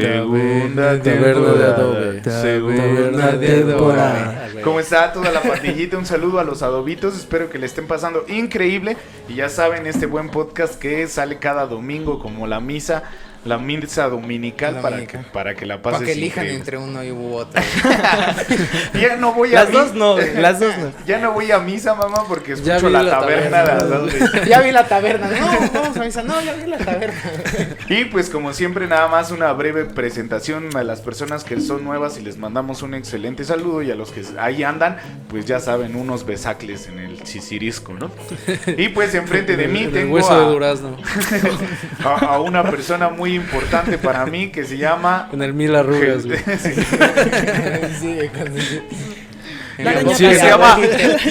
Segunda temporada. Segunda temporada. ¿Cómo está toda la pandillita? Un saludo a los adobitos. Espero que le estén pasando increíble. Y ya saben, este buen podcast que sale cada domingo como la misa la misa dominical para que, para que la pases Para que elijan entre uno y otro. ya no voy a Las dos no, las dos no. Ya no voy a misa, mamá, porque escucho la, taberna. ya vi la taberna. No, vamos a misa. No, ya vi la taberna. y pues como siempre, nada más una breve presentación a las personas que son nuevas y les mandamos un excelente saludo y a los que ahí andan, pues ya saben, unos besacles en el sisirisco, ¿no? Y pues enfrente de mí tengo hueso de durazno. a una persona muy importante para mí que se llama. En el mil arrugas, se llama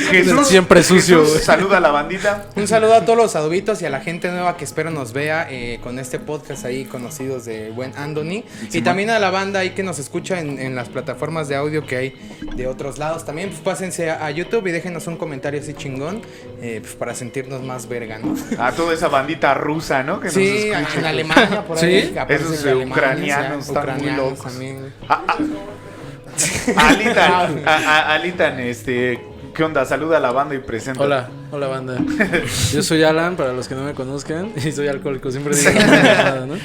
Jesús. Siempre sucio. saluda a la bandita. Un saludo a todos los adobitos y a la gente nueva que espero nos vea eh, con este podcast ahí conocidos de buen Anthony. y también a la banda ahí que nos escucha en, las plataformas de audio que hay de otros lados. También pues pásense a, YouTube y déjenos un comentario así chingón eh, pues, para sentirnos más verga, ¿no? A toda esa bandita rusa, ¿no? Que sí, en Alemania por ahí. ¿Sí? Esos ucranianos están muy locos. También. Ah, ah. Alitan, Alitan, este, ¿qué onda? Saluda a la banda y presenta. Hola, hola banda. Yo soy Alan, para los que no me conozcan, y soy alcohólico, siempre digo nada, ¿no?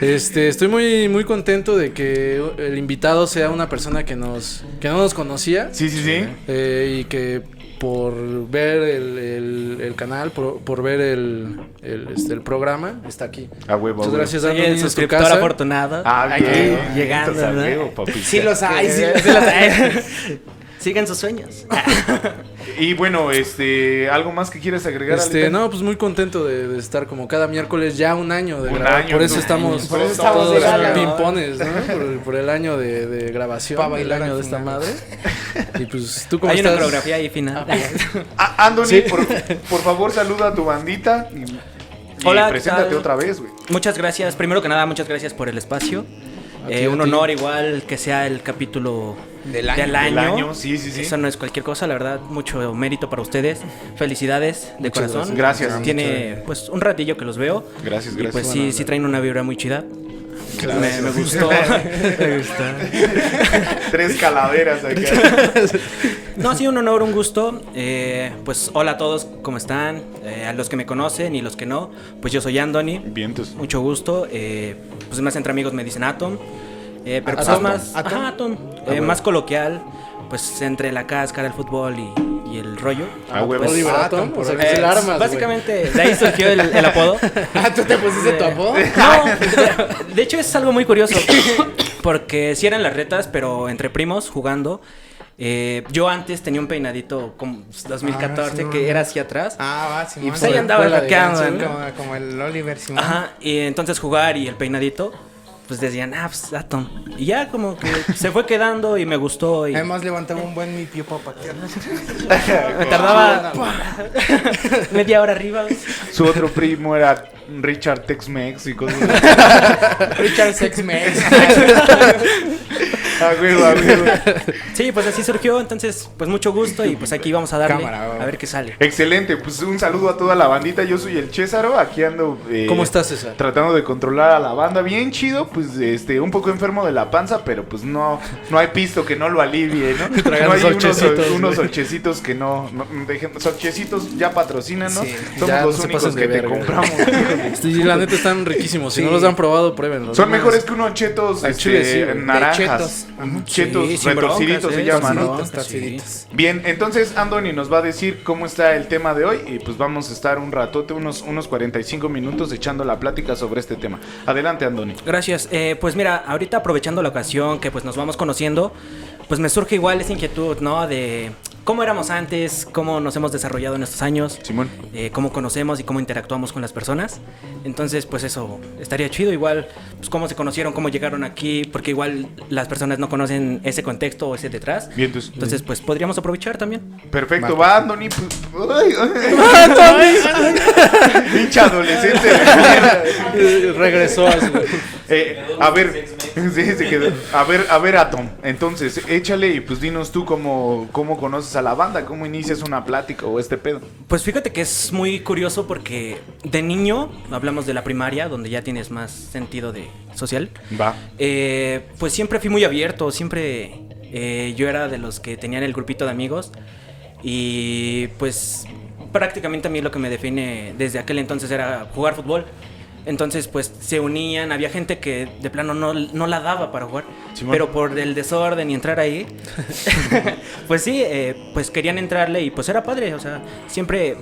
Este, estoy muy, muy contento de que el invitado sea una persona que nos, que no nos conocía. Sí, sí, sí. Eh, y que por ver el, el, canal, por, por, ver el, el, este, el programa, está aquí. A huevo. Muchas gracias, Soy el suscriptor afortunado. Ah, bien. llegando. Sí los hay, sí los hay. Sigan sus sueños. y bueno, este, ¿algo más que quieras agregar? Este, no, pues muy contento de, estar como cada miércoles ya un año de grabar. por eso estamos, por eso estamos todos pimpones, ¿no? Por, el año de, grabación, Para bailar el año de esta madre. Y pues tú cómo Hay estás? una coreografía ahí final. Ah, Anthony, por, favor, saluda a tu bandita. Y, Hola, preséntate otra vez, güey. Muchas gracias. Primero que nada, muchas gracias por el espacio. Eh, un honor igual que sea el capítulo del año. Sí, sí, sí. Eso no es cualquier cosa, la verdad, mucho mérito para ustedes. Felicidades de corazón. Gracias. Tiene pues un ratillo que los veo. Gracias, gracias. Y pues sí, sí traen una vibra muy chida. Me, me, gustó. me gustó. Tres calaveras acá. No, ha sido un honor, un gusto. Eh, pues hola a todos, ¿cómo están? Eh, a los que me conocen y los que no, pues yo soy Anthony. Vientos. Mucho gusto. Eh, pues más entre amigos me dicen Atom. Eh, pero pues más, Atom, ah, más coloquial, pues entre la cáscara, el fútbol y, y el rollo. Ah, huevo. Pues, Atom, o sea, que el armas, Básicamente, de ahí surgió el, el apodo. ah, ¿tú te pusiste tu apodo? No, de hecho es algo muy curioso. Porque si eran las retas, pero entre primos jugando. Eh, yo antes tenía un peinadito como 2014 ah, que era hacia atrás. Ah, va, sí. Y pues ahí andaba hackeando. Como, como, el Oliver Simón. Ajá, y entonces jugar y el peinadito, pues decían, ah, pues Atom. Y ya como que se fue quedando y me gustó. Y... Además levantaba un buen mi pie para Me tardaba media hora arriba. Su otro primo era Richard Tex-Mex y cosas así. Richard Tex-Mex. Sí, pues así surgió, entonces, pues mucho gusto y pues aquí vamos a darle a ver qué sale. Excelente, pues un saludo a toda la bandita. Yo soy el Césaro, aquí ando. Eh, ¿Cómo estás, César? Tratando de controlar a la banda, bien chido, pues este, un poco enfermo de la panza, pero pues no, no hay pisto que no lo alivie, ¿no? no hay unos, unos que no, no dejen, solchecitos ya patrocinan, ¿no? Somos los únicos que te compramos. sí, la neta están riquísimos. Si no los han probado, pruébenlos. Son mejores que unos chetos este, naranjas. Chetos sí, retorciditos se llaman, ¿no? Bien, entonces Andoni nos va a decir cómo está el tema de hoy y pues vamos a estar un ratote, unos, unos 45 minutos echando la plática sobre este tema. Adelante, Andoni. Gracias. Eh, pues mira, ahorita aprovechando la ocasión que pues nos vamos conociendo, pues me surge igual esa inquietud, ¿no? De cómo éramos antes, cómo nos hemos desarrollado en estos años, Simón. Eh, cómo conocemos y cómo interactuamos con las personas. Entonces, pues eso estaría chido. Igual, pues cómo se conocieron, cómo llegaron aquí, porque igual las personas no conocen ese contexto o ese detrás. Bien, entonces, entonces pues podríamos aprovechar también. Perfecto, va, Andoni. Pinche adolescente. Regresó a su... Eh, a ver, sí, se quedó. A ver, a ver, Atom. Entonces, échale y pues dinos tú cómo, cómo conoces a la banda? ¿Cómo inicias una plática o este pedo? Pues fíjate que es muy curioso porque de niño, hablamos de la primaria, donde ya tienes más sentido de social. Va. Eh, pues siempre fui muy abierto, siempre eh, yo era de los que tenían el grupito de amigos y pues prácticamente a mí lo que me define desde aquel entonces era jugar fútbol. Entonces, pues se unían, había gente que de plano no, no la daba para jugar, Simón. pero por el desorden y entrar ahí, pues sí, eh, pues querían entrarle y pues era padre, o sea, siempre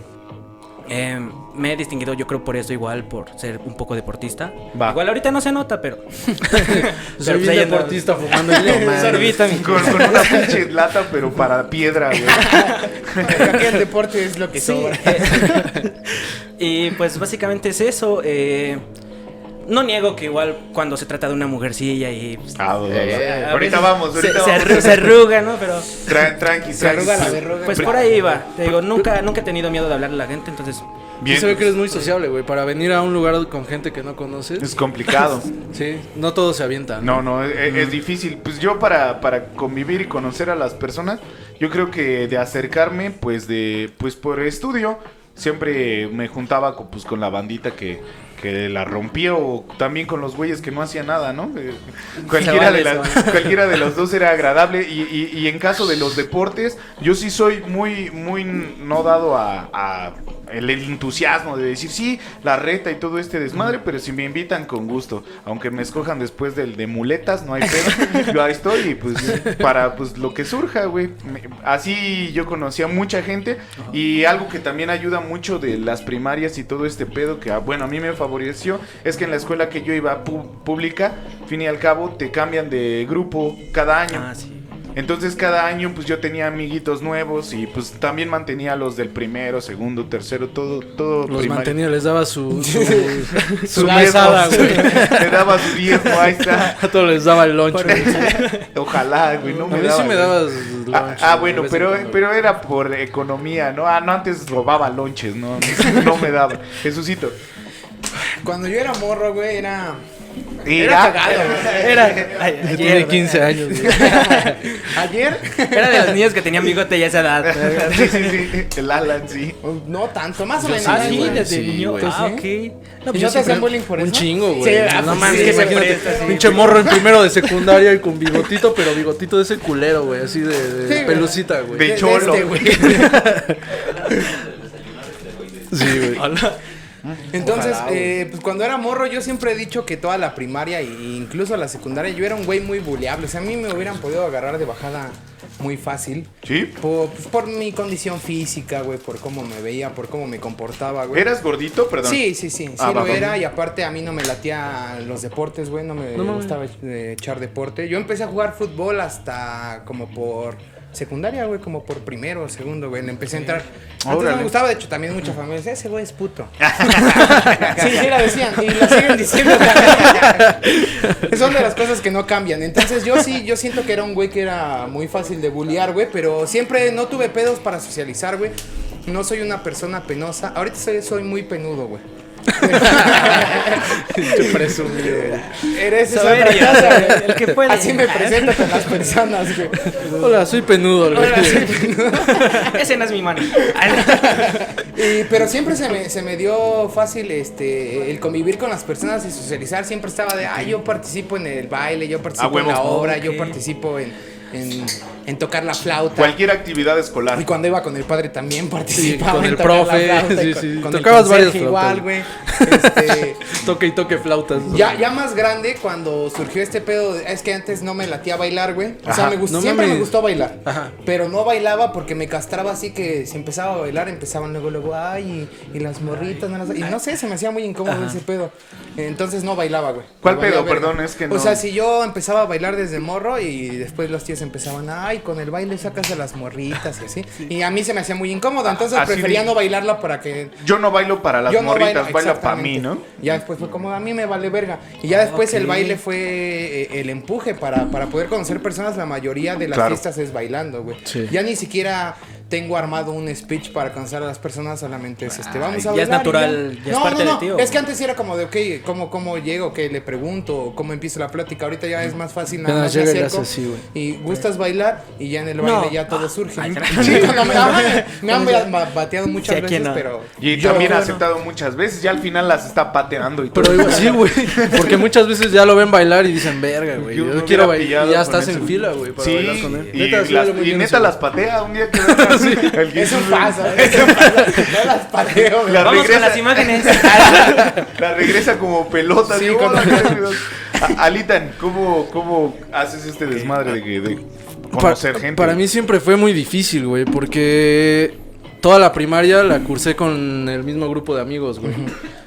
eh, me he distinguido, yo creo por eso igual, por ser un poco deportista. Va. Igual ahorita no se nota, pero... Soy pues, ahí anda. deportista fumando el Sorbita, mi- Con, con una pinche lata, pero para piedra, güey. Aquí el deporte es lo que Sí, sobra. eh, y pues básicamente es eso. eh, no niego que igual cuando se trata de una mujercilla y... pues, Ah, eh, a ahorita vamos, se- ahorita se, vamos. arru- se arruga, ¿no? Pero Tra- tranqui, Se arruga la verruga. pues por ahí va. Te digo, nunca, nunca he tenido miedo de hablarle a la gente, entonces... Bien. se ve que eres muy sociable, güey. Para venir a un lugar con gente que no conoces. Es complicado. Sí, no todo se avienta. No, no, es, es difícil. Pues yo para, para convivir y conocer a las personas, yo creo que de acercarme, pues de, pues por estudio, siempre me juntaba con, pues, con la bandita que, que la rompía o también con los güeyes que no hacían nada, ¿no? Eh, cualquiera, vale, de las- cualquiera de los dos era agradable y, y- y en caso de los deportes, yo sí soy muy, muy no dado a, a el, el entusiasmo de decir, sí, la reta y todo este desmadre, pero si me invitan con gusto, aunque me escojan después del de muletas, no hay pedo, yo ahí estoy y pues para pues lo que surja, güey. Así yo conocí a mucha gente y algo que también ayuda mucho de las primarias y todo este pedo que, ah, bueno, a mí me favoreció es que en la escuela que yo iba pública, fin y al cabo, te cambian de grupo cada año. Ah, sí. Entonces cada año pues yo tenía amiguitos nuevos y pues también mantenía a los del primero, segundo, tercero, todo, todo Los primario. mantenía, les daba su. su, Su su diezmo, mesada, güey. Le daba su diezmo, ahí está. A todos les daba el lunch. Ojalá, güey, no A me mí sí daba, me dabas lunch. Ah, ah, bueno, pero, pero era por economía, ¿no? Ah, no, antes robaba lonches, no, no, no me daba. Jesucito. Cuando yo era morro, güey, era. Era, cagado, Era, ay, Ya ayer, tiene 15 años. güey. Ayer. era de los niños que tenían bigote ya esa edad. sí, sí, sí, el Alan, sí. No tanto, más o menos. Ah, sí, desde Sí, niño. güey. Ah, ok. No, ¿Y pues no yo te hacían bullying por eso? Un chingo, güey. Sí, no pues mames, sí, que se imagínate. presta, sí. Pinche morro en primero de secundaria y con bigotito, pero bigotito de ese culero, güey. Así de, de pelucita, güey. De De- de cholo. este, güey. Sí, güey. Entonces, eh, pues cuando era morro, yo siempre he dicho que toda la primaria e incluso la secundaria, yo era un güey muy buleable. O sea, a mí me hubieran podido agarrar de bajada muy fácil. ¿Sí? Por, pues, por mi condición física, güey, por cómo me veía, por cómo me comportaba, güey. ¿Eras gordito? Perdón. Sí, sí, sí, sí Ah, lo va, va. era y aparte a mí no me latía los deportes, güey, no me No gustaba eh, echar deporte. Yo empecé a jugar fútbol hasta como por secundaria, güey, como por primero o segundo, güey, le empecé a entrar. Antes no Órale. me gustaba, de hecho, también mucha familia decía, ese güey es puto. sí, sí, la decían y la siguen diciendo. Son de las cosas que no cambian. Entonces yo sí, yo siento que era un güey que era muy fácil de bullear, güey, pero siempre no tuve pedos para socializar, güey. No soy una persona penosa. Ahorita soy, soy muy penudo, güey. Pinche presumido, güey. Eres esa Soberbio, otra cosa, güey. el que puede. Así me presento con las personas, güey. Hola, soy penudo, güey. Ese no es mi mano. Y- pero siempre se me, se me dio fácil este el convivir con las personas y socializar. Siempre estaba de, ah, yo participo en el baile, yo participo Ah, en la obra, yo participo en, en, en tocar la flauta. Cualquier actividad escolar. Y cuando iba con el padre también participaba. con en el tocar la profe, flauta sí, con- sí. con el Tocabas varias igual, güey. Este, Toque y toque flautas. Ya, ya más grande, cuando surgió este pedo, de- es que antes no me latía bailar, güey. O sea, me gust- no siempre me gustó bailar. Ajá. Pero no bailaba porque me castraba así que si empezaba a bailar, empezaban luego, luego, ay, y, y las morritas, no las- Y no sé, se me hacía muy incómodo ese pedo. Entonces no bailaba, güey. ¿Cuál pedo? Perdón, es que no. O sea, si yo empezaba a bailar desde morro y después los tíos empezaban, ay, con el baile sacas a las morritas y así. Y a mí se me hacía muy incómodo, entonces Así prefería de- no bailarla para que Yo no bailo para las yo no morritas, bailo, baila para mí. ¿no? Ya después fue como, a mí me vale verga. Y ya después el baile fue eh, el empuje para, para poder conocer personas. La mayoría de las Claro. fiestas es bailando, güey. Sí. Ya ni siquiera tengo armado un speech para cansar a las personas, solamente es este, vamos a ya es bailar y natural, ya es parte de ti, ¿o? Es que antes era como de, ok, ¿cómo, cómo llego? ¿Qué le pregunto? ¿Cómo empiezo la plática? Ahorita ya es más fácil, nada Ya más me y acerco así, gustas bailar y ya en el baile No. ya todo surge. Ay, Sí, no, me, han ba- bateado muchas Sí, veces, no. pero... Y yo- también ha aceptado muchas veces, ya al final las está pateando y todo. Pero igual, sí, güey. Porque muchas veces ya lo ven bailar y dicen, verga, güey. Yo Yo, no quiero bailar. Y ya estás en fila, güey, para Sí, bailar con él. y, Neta, las patea un día que El Eso pasa, eso pasa. No las pateo. La Vamos regresa- con las imágenes. La regresa como pelota. Alitan, ¿cómo, ¿cómo haces este desmadre de, que- de conocer Pa- gente? Para mí siempre fue muy difícil, güey, porque toda la primaria la cursé con el mismo grupo de amigos, güey.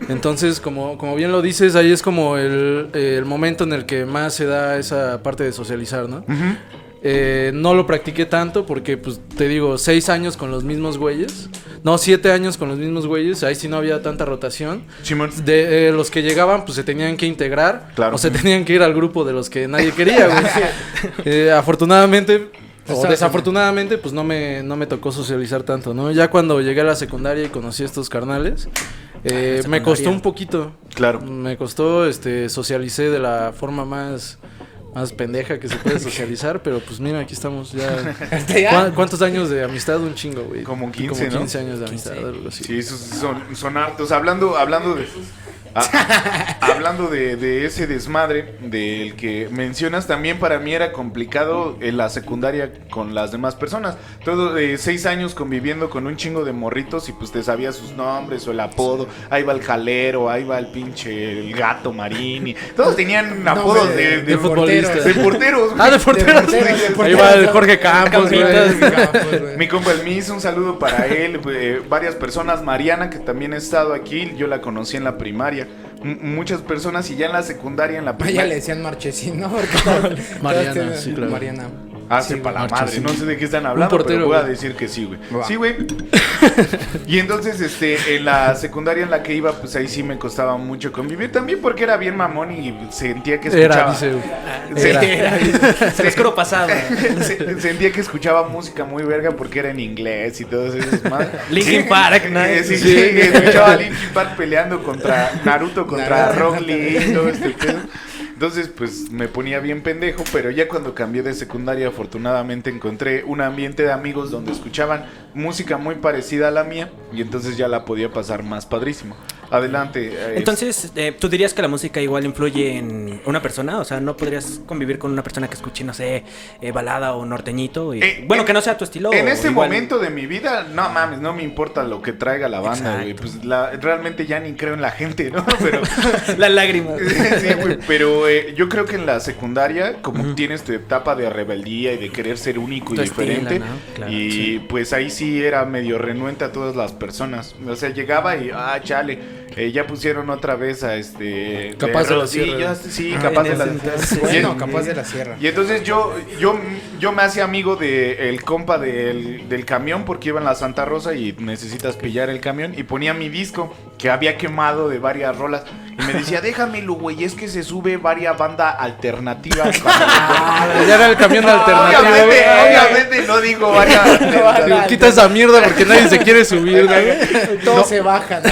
Entonces, como, como bien lo dices, ahí es como el, el momento en el que más se da esa parte de socializar, ¿no? Ujú. Eh, no lo practiqué tanto porque, pues, te digo, seis años con los mismos güeyes. No, siete años con los mismos güeyes. Ahí sí no había tanta rotación. Simón. De eh, los que llegaban, pues se tenían que integrar. Claro. O se tenían que ir al grupo de los que nadie quería, güey. Eh, afortunadamente, o desafortunadamente, pues no me, no me tocó socializar tanto, ¿no? Ya cuando llegué a la secundaria y conocí a estos carnales, eh, me costó un poquito. Claro. Me costó, este, socialicé de la forma más, más pendeja que se puede socializar, pero pues mira, aquí estamos ya. Este ya. ¿Cuá- ¿Cuántos años de amistad? Un chingo, güey. Como 15, Como ¿no? 15 años de amistad, algo así. Sí, son, son hartos. Hablando, hablando de. A- hablando de, de ese desmadre del que mencionas, también para mí era complicado en la secundaria con las demás personas. Todo de seis años conviviendo con un chingo de morritos y pues te sabías sus nombres o el apodo. Ahí va el jalero, ahí va el pinche el gato marini. Todos tenían apodos de, de- de, de futbolista. de porteros. Ah, de porteros. porteros, de Ahí va el Jorge Campos, güey. Campos, güey. Mi compa el Miss, un saludo para él, eh, varias personas, Mariana que también ha estado aquí, yo la conocí en la primaria, muchas personas y ya en la secundaria, en la Ah, ya primaria, le decían Marchesín, ¿no? Porque todos- Mariana, todos tienen- sí, claro. Mariana. Hace Sí, para la Marcha, madre, sí. no sé de qué están hablando, portero, pero voy a decir que sí, güey. Sí, güey. y entonces, este, en la secundaria en la que iba, pues ahí sí me costaba mucho convivir, también porque era bien mamón y sentía que Era, escuchaba... dice. Sí, Era. Se pasado. Se- Sentía que escuchaba música muy verga porque era en inglés y todo eso. Linkin Park, ¿no? Eh, sí, Sí. escuchaba a Linkin Park peleando contra Naruto, contra. Rock Lee y todo este pedo. Entonces, pues me ponía bien pendejo, pero ya cuando cambié de secundaria, afortunadamente encontré un ambiente de amigos donde escuchaban música muy parecida a la mía y entonces ya la podía pasar más padrísimo. Adelante. eh, Entonces, eh, ¿tú dirías que la música igual influye en una persona? O sea, ¿no podrías convivir con una persona que escuche, no sé, eh, balada o norteñito? Y, bueno, en- que no sea tu estilo. En igual- momento de mi vida, no mames, no me importa lo que traiga la banda, güey. Pues la- realmente ya ni creo en la gente, ¿no? Pero, Las lágrimas. sí, güey, pero eh, yo creo que en la secundaria, como tienes tu etapa de rebeldía y de querer ser único y estilo, diferente, ¿no? Claro, y sí. pues ahí sí era medio renuente a todas las personas. O sea, llegaba y, ah, chale, eh, ya pusieron otra vez a este... Capaz de la Sierra. Sí, Ah, capaz de la Bueno, capaz de la sierra. y entonces yo, yo, yo me hacía amigo del el compa del, del camión porque iba en la Santa Rosa y necesitas pillar el camión y ponía mi disco que había quemado de varias rolas y me decía, déjamelo, güey, es que se sube varias banda alternativa. Ah, ya era el camión alternativo. obviamente, no digo varias alternativas. Quita esa mierda porque nadie se quiere subir, güey. Todos No. se bajan.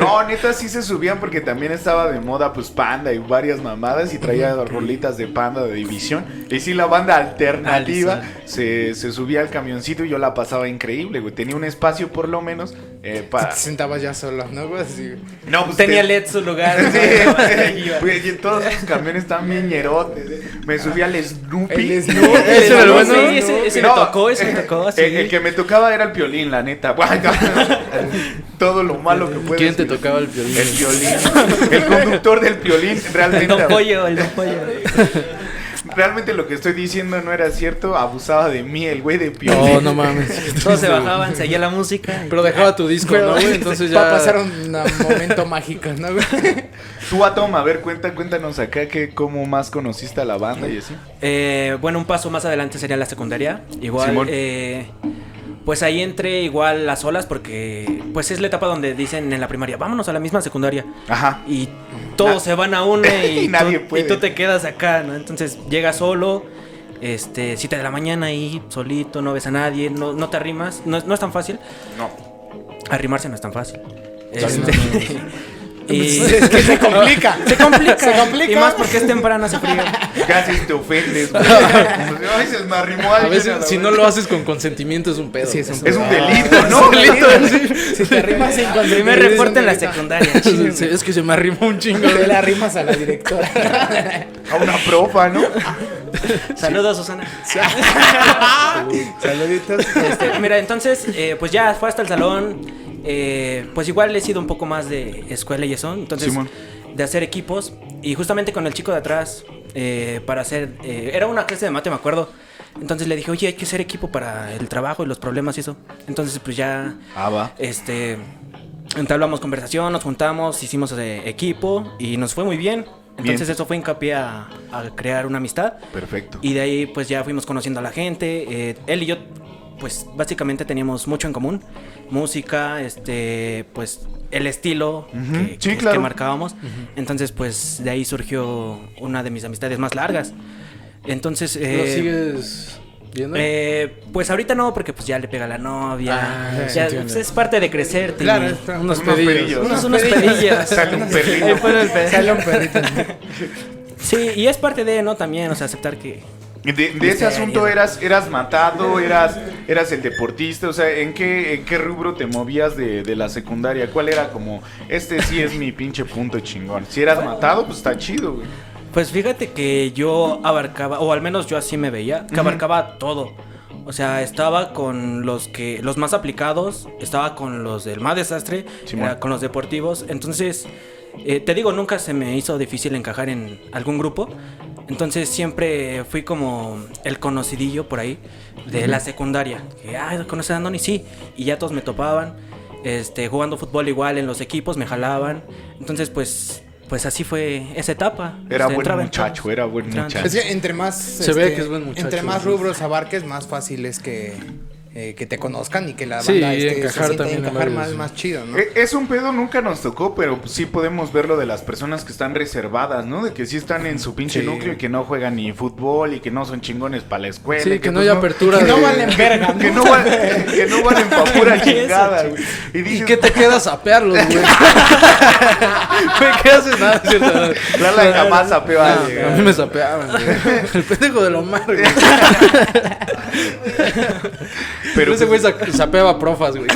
No, neta sí se subían porque también estaba de moda pues Panda y varias mamadas y traía rolitas de Panda de división. Y sí, la banda alternativa se, se subía al camioncito y yo la pasaba increíble, güey. Tenía un espacio por lo menos eh, para... Te sentabas ya solo, ¿no? Así. No, pues, Tenía te- LED su lugar. Sí, güey, y todos esos camiones estaban bien ñerotes. eh. Me subí al Snoopy. El Snoopy. Ese el No, bueno. sí, ese, ese me No, tocó, ese me tocó. sí. El, el que me tocaba era el piolín, la neta. Todo lo malo que puede ¿Quién te tocaba el violín? El violín. El conductor del piolín. El Realmente. Don Pollo, el Don Pollo. Realmente lo que estoy diciendo no era cierto. Abusaba de mí, el güey de piolín. No, no mames. Todos se bajaban, seguía la música. y- Pero dejaba tu disco, Pero ¿no, güey? Entonces va a ya. pasar un momento mágico, ¿no? güey? Tú, Atom, a ver, cuenta, cuéntanos acá que cómo más conociste a la banda y así. Eh, bueno, un paso más adelante sería la secundaria. Igual, Simón. eh, pues ahí entré igual las olas porque pues es la etapa donde dicen en la primaria, vámonos a la misma secundaria. Ajá. Y todos Na- se van a una y, Y nadie tú, puede. y tú te quedas acá, ¿no? Entonces llegas solo Este, 7 de la mañana ahí, solito, no ves a nadie, no, no te arrimas. No, no es tan fácil. No. Arrimarse no es tan fácil. Este, y es que se complica. se complica. Se complica. Y más porque es temprano, hace frío. Casi te ofendes, güey. Ay, se me arrimó A veces, si no lo haces con consentimiento, es un pedo. Sí, es un Es un Ah. delito, ¿no? Si te arrimas sin Primer consentimiento, reporte en la secundaria. Es que se me arrimó un chingo. Te la arrimas a la directora. A una profa, ¿no? Saludos, Susana. Saluditos. Este, mira, entonces, eh, pues ya fue hasta el salón. Eh, pues igual he sido un poco más de escuela y eso. Entonces, Simón. de hacer equipos. Y justamente con el chico de atrás, eh, para hacer. eh, era una clase de mate, me acuerdo. Entonces le dije, oye, hay que hacer equipo para el trabajo y los problemas y eso. Entonces, pues ya. Ah, va. Este. Entablamos conversación, nos juntamos, hicimos eh, equipo y nos fue muy bien. Entonces, eso fue hincapié a, a crear una amistad. Perfecto. Y de ahí pues ya fuimos conociendo a la gente. eh, él y yo pues básicamente teníamos mucho en común. Música, este, pues el estilo Ujú, que, sí, que- claro. que marcábamos. Entonces pues de ahí surgió una de mis amistades más largas. Entonces... ¿Lo eh, sigues viendo? eh, pues ahorita no, porque pues ya le pega a la novia. Ah, sí, ya, pues, es parte de crecer. Claro, está- unos unos pedillos. pedillos. Unos, unos pedillos. Sale un perrito. Ahí fue el pe- Sale un perrito. Sí, y es parte de, ¿no? También, o sea, aceptar que... De, de ese asunto eras, eras matado, eras, eras el deportista, o sea, ¿en qué, en qué rubro te movías de, de la secundaria? ¿Cuál era como, este sí es mi pinche punto chingón? Si eras matado, pues está chido, güey. Pues fíjate que yo abarcaba, o al menos yo así me veía, que abarcaba todo. O sea, estaba con los que los más aplicados, estaba con los del más desastre, Simón. era con los deportivos. Entonces, eh, te digo, nunca se me hizo difícil encajar en algún grupo. Entonces siempre fui como el conocidillo por ahí de la secundaria. Que, ay, ¿conoces a Andoni? Sí. Y ya todos me topaban. Este, jugando fútbol igual en los equipos, me jalaban. Entonces, pues, pues así fue esa etapa. Era Este, buen muchacho, era buen muchacho. Es que entre más. este, Se ve que es buen muchacho, Entre más rubros abarques, más fácil es que, eh, que te conozcan y que la Sí, banda y este, se encajar sienta también en encajar varios. más, más chido, ¿no? Eh, Es un pedo, nunca nos tocó, pero sí podemos verlo de las personas que están reservadas, ¿no? De que sí están en su pinche Sí. núcleo y que no juegan ni fútbol y que no son chingones para la escuela. Sí, y que no pues hay apertura que no valen verga, Que ¿no? valen, que no valen pa' pura chingada, güey. Y ¿Y dices, qué te quedas a pearlos, güey? ¿Qué haces? Nada, es cierto. Lala jamás sapeó a alguien. a mí me sapeaban, güey. El pendejo de Omar, güey. Pero, ese güey sa- sapeaba profas, güey.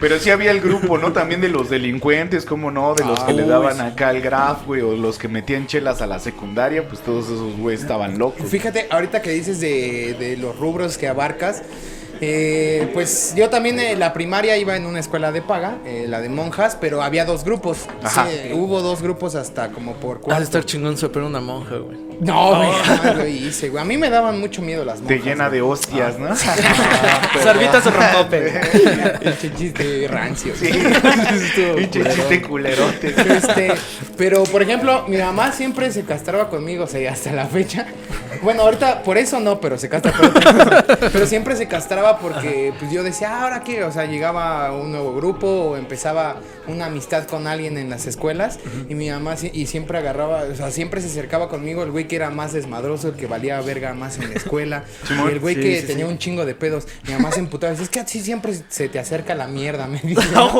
Pero sí había el grupo, ¿no? También de los delincuentes, ¿cómo no? De los que le uy, daban sí. acá el graf, güey, o los que metían chelas a la secundaria, pues todos esos güeyes estaban locos. Fíjate, ahorita que dices de, de los rubros que abarcas, eh, pues yo también en la primaria iba en una escuela de paga, eh, la de monjas, pero había dos grupos. Ajá. Sí, hubo dos grupos hasta como por Ha de cuatro. estar chingón sapear una monja, güey. No, güey, jamás lo hice, güey. A mí me daban mucho miedo las monjas. Te llena de hostias, ¿no? Sorbitas o rompope. Pinche chiste rancio. Sí. Pinche chiste culerote. Este, pero por ejemplo, mi mamá siempre se castraba conmigo, o sea, hasta la fecha. Bueno, ahorita por eso no, pero se castra por otra cosa. Pero siempre se castraba porque pues yo decía, "Ah, ahora qué, o sea, llegaba un nuevo grupo o empezaba una amistad con alguien en las escuelas y mi mamá si- y siempre agarraba, o sea, siempre se acercaba conmigo el güey que era más desmadroso, el que valía verga más en la escuela, y el güey Sí, que sí, tenía sí. un chingo de pedos. Mi mamá se emputaba, decía, es que así siempre se te acerca la mierda, me dice. No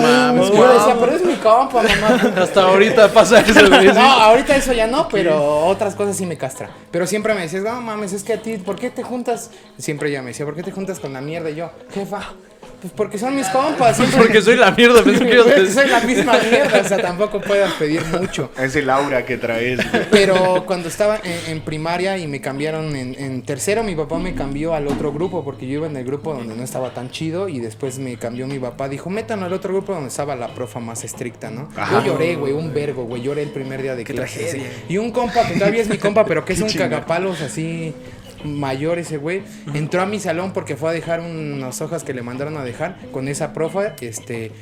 mames, Y yo decía, pero es mi compa, mamá. Hasta ahorita pasa eso. No, ahorita eso ya no, pero otras cosas sí me castra. Pero siempre me decías, no mames, es que a ti, ¿por qué te juntas? Siempre ella me decía, ¿por qué te juntas con la mierda? Y yo, jefa, pues porque son mis compas. siempre- Porque soy la mierda, pensé que soy la misma mierda, o sea, tampoco puedas pedir mucho. Es el aura que traes, güey. Pero cuando estaba en, en primaria y me cambiaron en, en tercero, mi papá me cambió al otro grupo porque yo iba en el grupo donde no estaba tan chido y después me cambió mi papá. Dijo, métanlo al otro grupo donde estaba la profa más estricta, ¿no? Ajá. Yo lloré, güey, un vergo, güey. Lloré el primer día de Qué clases. tragedia. sí. Y un compa, que todavía es mi compa, pero que es Qué un chingada. cagapalos así mayor ese güey, entró a mi salón porque fue a dejar unas hojas que le mandaron a dejar con esa profa, este,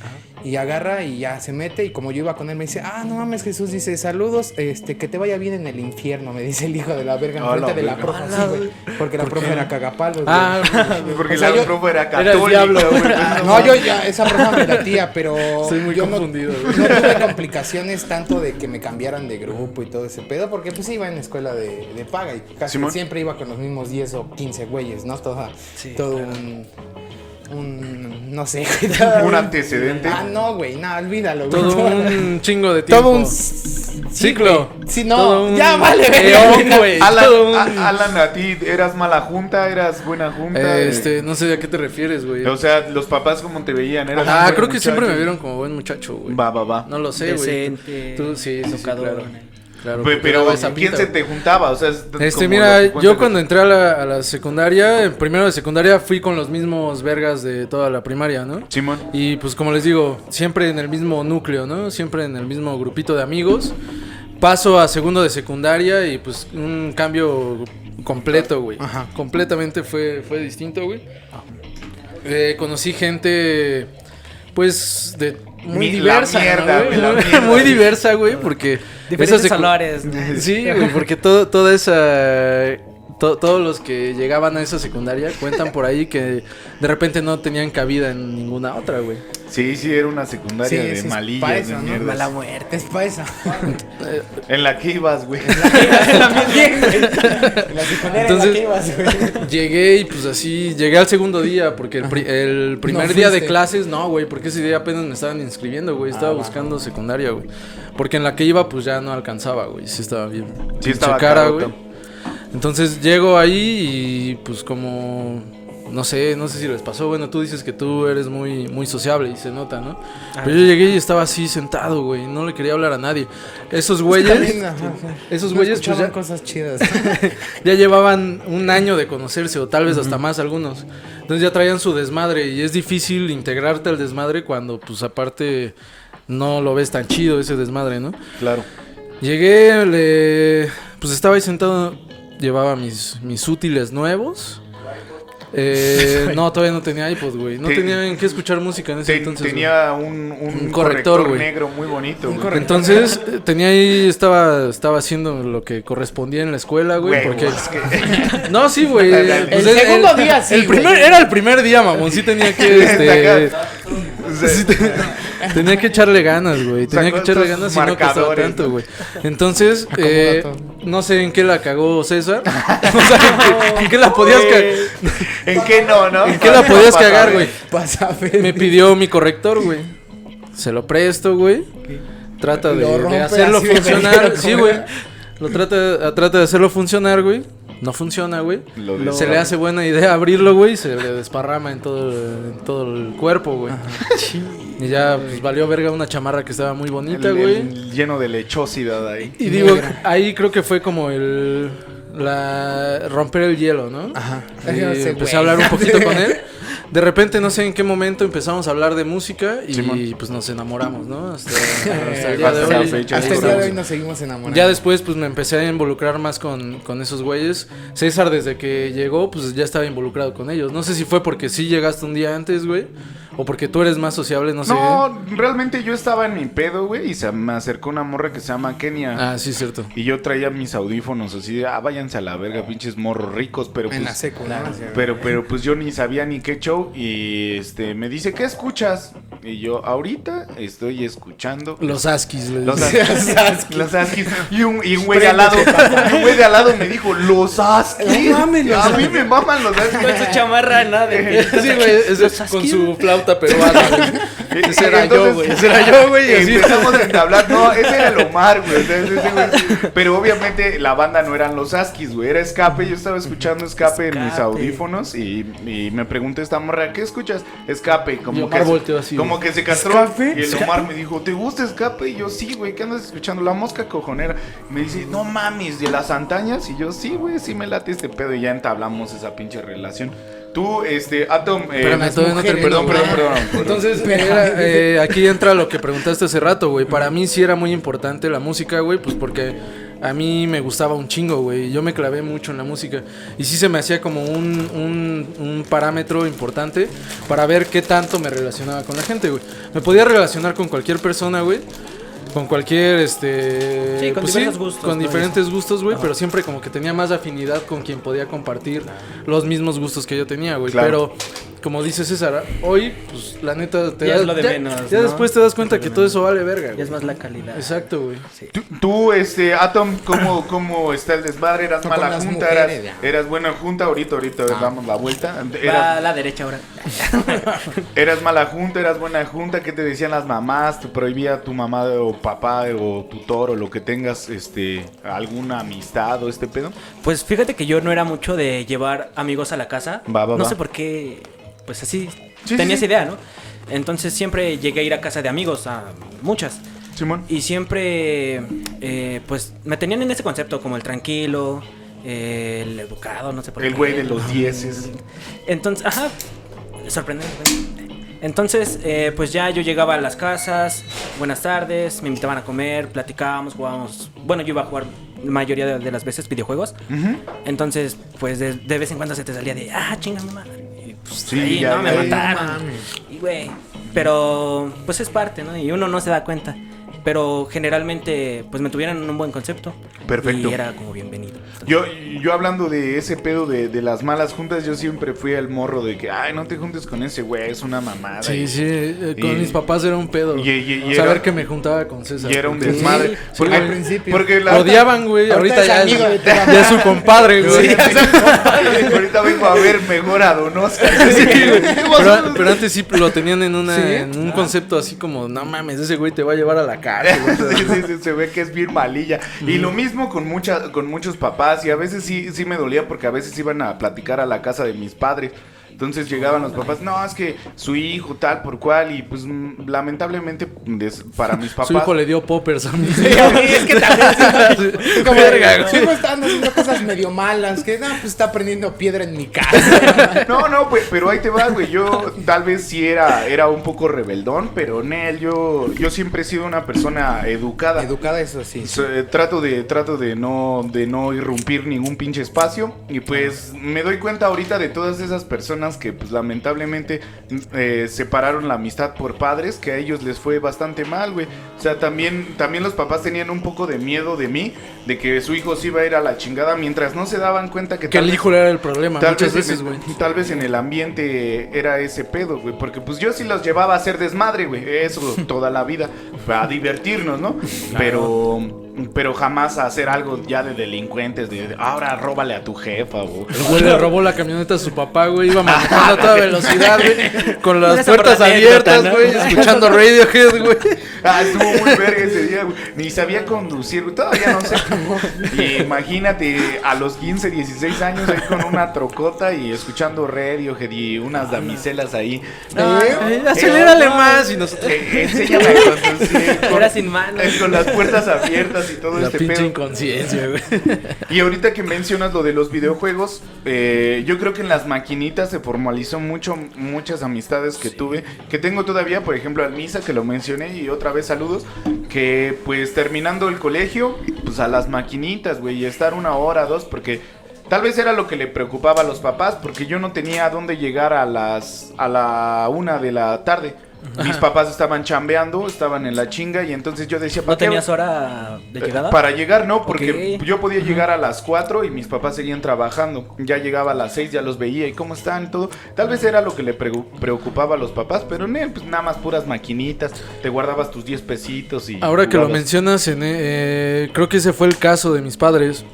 Y agarra y ya se mete y como yo iba con él me dice, ah, no mames Jesús, dice, saludos, este, que te vaya bien en el infierno, me dice el hijo de la verga en frente la de la verga. profe, así, güey, porque la profe era cagapalos, güey. Ah, Porque O sea, la yo- profe era Era católica, no, yo ya, esa profe me latía, pero Estoy muy yo no- confundido, no, güey. tuve complicaciones tanto de que me cambiaran de grupo y todo ese pedo, porque pues iba en escuela de, de paga y casi siempre iba con los mismos 10 o 15 güeyes, ¿no? Todo, Sí, todo un, un, no sé, güey, Un antecedente. Ah, no, güey, no, olvídalo, güey. todo un chingo de tiempo. Todo un sí, Ciclo. güey. Sí, no, Todo un ya vale, eón, güey. Alan, Todo un- a- Alan, a ti, ¿eras mala junta? ¿Eras buena junta? Este, no sé a qué te refieres, güey. O sea, los papás como te veían, eras Ah, creo que siempre me muchacho. vieron como buen muchacho, güey. Va, va, va. No lo sé, güey. Decente, Tú sí, sí, sí, claro. Claro, pero, esa ¿quién pinta, se te juntaba? O sea, es Este, mira, yo cuando entré a la, a la secundaria, en primero de secundaria fui con los mismos vergas de toda la primaria, ¿no? Simón. Y pues como les digo, siempre en el mismo núcleo, ¿no? Siempre en el mismo grupito de amigos. Paso a segundo de secundaria y pues un cambio completo, güey. Ajá. Completamente fue, fue distinto, güey. Eh, conocí gente, pues, de muy diversa, ¿no, mierda, güey? güey, la mierda. muy diversa, güey, porque... Diferentes esa secu- olores. Sí, güey, porque todo, toda esa... to- todos los que llegaban a esa secundaria cuentan por ahí que de repente no tenían cabida en ninguna otra, güey. Sí, sí, era una secundaria Sí, de sí, es malillas, pa' de eso, ¿no? Mala muerte. Es pa' esa. En la que ibas, güey. También, güey. La secundaria en la Entonces- que ibas, güey. Llegué y pues así, llegué al segundo día, porque el, pri- el primer No día de clases, no, güey, porque ese día apenas me estaban inscribiendo, güey, estaba Ah, buscando secundaria, güey. Porque en la que iba pues ya no alcanzaba, güey, sí estaba bien. Sí, estaba cara, güey. Entonces llego ahí y pues como no sé, no sé si les pasó, bueno, tú dices que tú eres muy muy sociable y se nota, ¿no? Ah, Pero yo llegué y estaba así sentado, güey, no le quería hablar a nadie. Esos güeyes También, ajá, ajá. esos No güeyes pues ya, cosas chidas. ya llevaban un año de conocerse o tal vez hasta más algunos. Entonces ya traían su desmadre y es difícil integrarte al desmadre cuando pues aparte no lo ves tan chido ese desmadre, ¿no? Claro. Llegué, le, pues estaba ahí sentado, llevaba mis, mis útiles nuevos. Eh, no, todavía no tenía iPod, güey. No Te- tenía en qué escuchar música en ese Te- entonces. güey. tenía un, un Un corrector, güey. negro muy bonito. Un güey. corrector. Entonces, eh, tenía ahí, estaba, estaba haciendo lo que correspondía en la escuela, güey. Güey, porque... es que- No, sí, güey. El Pues segundo día sí, El primer, era el primer día, mamón. Sí tenía que, este... Sí te- tenía que echarle ganas, güey. Tenía que echarle ganas y no costaba tanto, güey. Entonces, eh, no sé en qué la cagó César. o sea, ¿en qué, en qué la podías cagar? ¿En qué no, no? ¿En qué la podías Pasa, cagar, güey? Me pidió mi corrector, güey. Se lo presto, güey. Trata de, de hacerlo funcionar. Sí, güey. Lo trata, trata de hacerlo funcionar, güey. No funciona, güey. Lo Se le hace buena idea abrirlo, güey, y se le desparrama en todo, en todo el cuerpo, güey. Y ya, pues valió verga una chamarra que estaba muy bonita, güey. lleno de lechosidad ahí. Y digo, ahí creo que fue como el. La. romper el hielo, ¿no? Ajá. Y Yo no sé, empecé a hablar un poquito con él. De repente, no sé en qué momento empezamos a hablar de música y Simón. pues nos enamoramos, ¿no? Hasta, hasta el día de Hasta la hoy. fecha. Hasta el día de Enamoramos. hoy nos seguimos enamorando. Ya después, pues me empecé a involucrar más con, con esos güeyes. César, desde que llegó, pues ya estaba involucrado con ellos. No sé si fue porque sí llegaste un día antes, güey. O porque tú eres más sociable, no sé. No, realmente yo estaba en mi pedo, güey, y se me acercó una morra que se llama Kenia. Ah, sí, cierto. Y yo traía mis audífonos así de, ah, váyanse a la verga, pinches morros ricos, pero En la pues... secu, ¿no? Pero, pero pues yo ni sabía ni qué show y este me dice, ¿qué escuchas? Y yo, ahorita estoy escuchando Los Askis, güey. los Askis. Los Askis. Y un, y un güey de al lado, un güey de al lado me dijo, los Askis. No mames, los A mí me maman los Con Askis. su chamarra, nada Sí, güey, con su flauta peruana, güey. Y- Ese era yo, güey. Ese era yo, güey. Empezamos a entablar. No, ese era el Omar, güey. Pero obviamente la banda no eran los Askis, güey. Era Escape. Yo estaba escuchando Escape, en mis audífonos. Y, y me preguntó esta morra, ¿qué escuchas? Escape. Y Como, Omar que, se- volteó así, como que se castró. ¿Escape? Y el Omar me dijo, ¿te gusta Escape? Y yo, sí, güey. ¿Qué andas escuchando? La mosca cojonera. Me dice, no mames, de las antañas. Y yo, sí, güey, sí me late este pedo. Y ya entablamos esa pinche relación. Tú, este, Atom. eh, todavía no termino, Perdón, perdón, perdón. perdón. Entonces, Pero- era, eh, aquí entra lo que preguntaste hace rato, güey. Para mí sí era muy importante la música, güey, pues porque a mí me gustaba un chingo, güey. Yo me clavé mucho en la música. Y sí se me hacía como un, un, un, parámetro importante para ver qué tanto me relacionaba con la gente, güey. Me podía relacionar con cualquier persona, güey con cualquier este sí, con pues diferentes gustos con diferentes gustos güey pero siempre como que tenía más afinidad con quien podía compartir los mismos gustos que yo tenía güey. Pero como dice César, hoy, pues la neta te ya das, menos, ya después te das cuenta que todo eso vale verga. Ya es más la calidad. Exacto, güey. Tú, este, Atom, ¿cómo, ¿cómo está el desmadre? ¿Eras mala junta? eras, ¿Eras buena junta? Ahorita, ahorita ah. damos la vuelta. Eras, a la derecha ahora. ¿Eras mala junta? ¿Eras buena junta? ¿Qué te decían las mamás? ¿Te prohibía tu mamá o papá o tutor o lo que tengas, este, alguna amistad o este pedo? Pues fíjate que yo no era mucho de llevar amigos a la casa. no sé por qué pues así tenía esa idea, ¿no? Entonces siempre llegué a ir a casa de amigos, a muchas. Simón. Y siempre, eh, pues me tenían en ese concepto, como el tranquilo, el educado, no sé por qué. El güey de los dieces. Entonces, ajá, sorprendente. Entonces, eh, pues ya yo llegaba a las casas, buenas tardes, me invitaban a comer, platicábamos, jugábamos. Bueno, yo iba a jugar la mayoría de, las veces videojuegos. Entonces, pues de, vez en cuando se te salía de, ah, chinga madre pues, sí, ya, no, me mataron. Y güey, pero pues es parte, ¿no? Y uno no se da cuenta pero generalmente pues me tuvieran un buen concepto. Perfecto. Y era como bienvenido. Yo, yo hablando de ese pedo de, de, las malas juntas, yo siempre fui el morro de que, ay, no te juntes con ese güey, es una mamada. Sí, sí, eh, con mis papás era un pedo. Y, Saber que me juntaba con César. Y era un desmadre. porque, al principio. Porque la... Odiaban, güey, ahorita, ya, es, ya es su compadre, güey. ahorita vengo a ver mejor a Donosca. pero, pero, antes sí lo tenían en, una, en un concepto así como, no mames, ese güey te va a llevar a la cara se ve que es bien malilla. Y lo mismo con, mucha, con muchos papás. Y a veces sí, sí me dolía porque a veces iban a platicar a la casa de mis padres. Entonces llegaban los papás, no, es que su hijo tal por cual y pues mm, lamentablemente para mis papás... Su hijo le dio poppers a mí. es que también como verga, su hijo está haciendo cosas medio malas, que no, pues está prendiendo piedra en mi casa. no, no, pues, pero ahí te vas, güey. Yo tal vez sí era, era un poco rebeldón, pero Nel, yo, yo siempre he sido una persona educada. Educada, eso sí. Eh, trato de, trato de no, de no irrumpir ningún pinche espacio. Y pues me doy cuenta ahorita de todas esas personas que pues lamentablemente eh, separaron la amistad por padres, que a ellos les fue bastante mal, güey. O sea, también, también los papás tenían un poco de miedo de mí, de que su hijo se iba a ir a la chingada, mientras no se daban cuenta que... Que el hijo era el problema, tal muchas vez, veces, güey. Tal vez en el ambiente era ese pedo, güey, porque pues yo sí los llevaba a hacer desmadre, güey, eso toda la vida, para divertirnos, ¿no? Pero pero jamás a hacer algo ya de delincuentes, de ahora róbale a tu jefa, güey. El güey le robó la camioneta a su papá, güey, iba manejando a toda velocidad, güey, con las puertas abiertas, güey, escuchando Radiohead, güey. Ah, estuvo muy verga ese día, güey. Ni sabía conducir, güey, todavía no sé cómo. Y imagínate a los 15, 16 años ahí con una trocota y escuchando Radiohead y unas damiselas ahí. No, eh, acelérale más y nosotros... Eh, enséñame a conducir. Con, sin manos. Con las puertas abiertas y todo la este pinche inconsciencia, güey. Y ahorita que mencionas lo de los videojuegos, eh, yo creo que en las maquinitas se formalizó mucho, muchas amistades que tuve, que tengo todavía, por ejemplo, al Misa, que lo mencioné, y otra vez saludos, que pues terminando el colegio, pues a las maquinitas, güey, y estar una hora, dos, porque Tal vez era lo que le preocupaba a los papás, porque yo no tenía a dónde llegar a las a la una de la tarde. Mis papás estaban chambeando, estaban en la chinga y entonces yo decía... ¿No tenías hora de llegada? Para llegar no, porque yo podía llegar a las 4 y mis papás seguían trabajando. Ya llegaba a las 6, ya los veía y cómo están y todo. Tal vez era lo que le preocupaba a los papás, pero no, pues nada más puras maquinitas. Te guardabas tus 10 pesitos y... Ahora que lo mencionas, en, eh, creo que ese fue el caso de mis padres.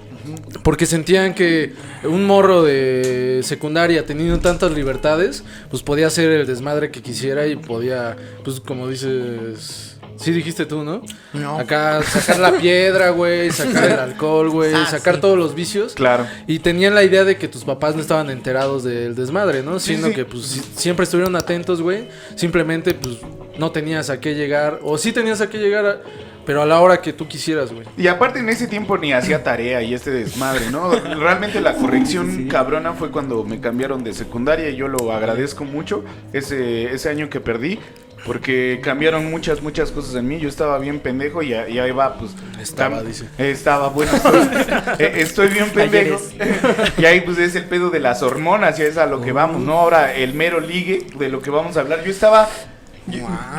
Porque sentían que un morro de secundaria teniendo tantas libertades, pues podía hacer el desmadre que quisiera y podía, pues como dices... Sí dijiste tú, ¿no? No. Acá sacar la piedra, güey, sacar el alcohol, güey, ah, sacar todos los vicios. Claro. Y tenían la idea de que tus papás no estaban enterados del desmadre, ¿no? Siendo que pues siempre estuvieron atentos, güey. Simplemente pues no tenías a qué llegar o sí tenías a qué llegar a pero a la hora que tú quisieras, güey. Y aparte en ese tiempo ni hacía tarea y este desmadre, ¿no? Realmente la corrección cabrona fue cuando me cambiaron de secundaria y yo lo agradezco mucho ese, ese año que perdí. porque cambiaron muchas, muchas cosas en mí. Yo estaba bien pendejo y, ahí va, pues. Estaba, dice. Estaba, bueno, eh, estoy, bien pendejo. y ahí, pues, es el pedo de las hormonas, y es a lo que vamos, ¿no? Ahora, el mero ligue de lo que vamos a hablar. Yo estaba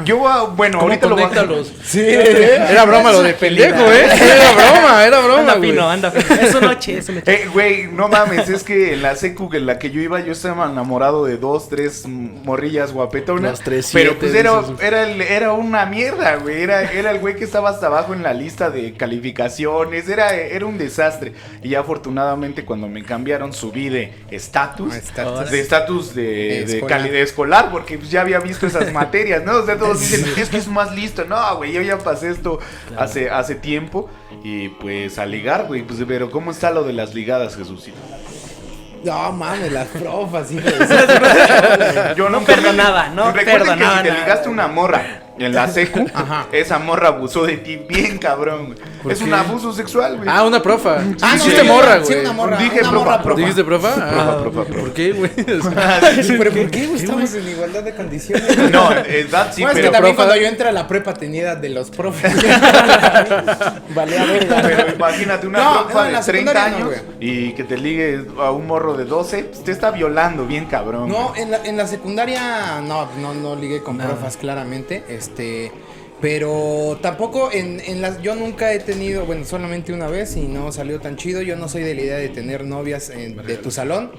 yo, ah, bueno, ahorita lo los... Sí, era broma lo de pendejo, ¿eh? Era broma, era broma. Anda fino, anda fino. Es noche, es noche. Eh, güey, no mames, es que en la secu en la que yo iba, yo estaba enamorado de dos, tres morrillas guapetonas. tres, Pero pues era, era, era, una mierda, güey. Era, era el güey que estaba hasta abajo en la lista de calificaciones. Era, era un desastre. Y afortunadamente cuando me cambiaron subí de estatus. Ah, de estatus de, de, calidad escolar, porque pues, ya había visto esas materias. ¿no? O sea, todos dicen, es que es más listo. No, güey, yo ya pasé esto hace, hace tiempo. Y pues a ligar, güey. Pues, pero ¿cómo está lo de las ligadas, Jesucito? No mames, las profas, hijo Yo no, perdonaba, no perdonaba. Que si te ligaste una morra en la secu, esa morra abusó de ti bien cabrón, Es un abuso sexual, güey. Ah, una profa. ah, no, dijiste morra, güey. Sí, una morra. Dije una profa, profa. ¿Dijiste profa? Ah, profa, profa, ¿Por qué, güey? ¿Pero por qué, güey? Estamos en igualdad de condiciones. No, edad sí, bueno, pero... Es que también cuando yo entré a la prepa tenía edad de los profes. vale, a ver. Pero imagínate una no, profa de 30 años y que te ligue a un morro de 12, pues te está violando bien cabrón. No, en la, en la secundaria no, no, no ligué con profas claramente. Este... Pero tampoco en, en las. Yo nunca he tenido, bueno, solamente una vez y no salió tan chido. Yo no soy de la idea de tener novias de tu salón.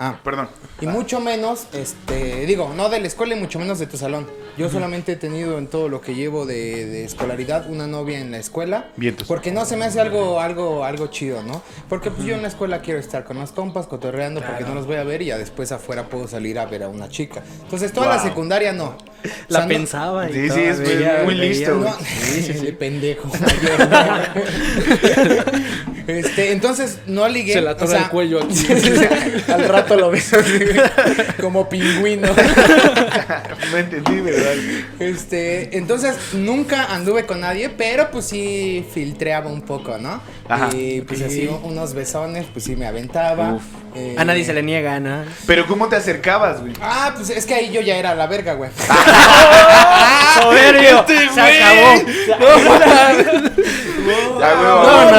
Ah, perdón. Y mucho menos, este, digo, no de la escuela y mucho menos de tu salón. Yo solamente he tenido en todo lo que llevo de, escolaridad una novia en la escuela. Porque no se me hace algo, algo, algo chido, ¿no? Porque pues yo en la escuela quiero estar con las compas, cotorreando, porque no los voy a ver y ya después afuera puedo salir a ver a una chica. Entonces toda la secundaria no. La pensaba. Y sí, sí, es muy, listo. sí, sí, sí. pendejo. este, entonces no ligué. Se la torre el cuello aquí. al rato lo ves así, como pingüino. no entendí, ¿verdad? Este, entonces nunca anduve con nadie, pero pues sí filtreaba un poco, ¿no? Ajá. Y pues así unos besones, pues sí me aventaba. Eh, a nadie se le niega, ¿no? Pero ¿cómo te acercabas, güey? Ah, pues es que ahí yo ya era la verga, güey. ¡Soberbio! se acabó. No, no,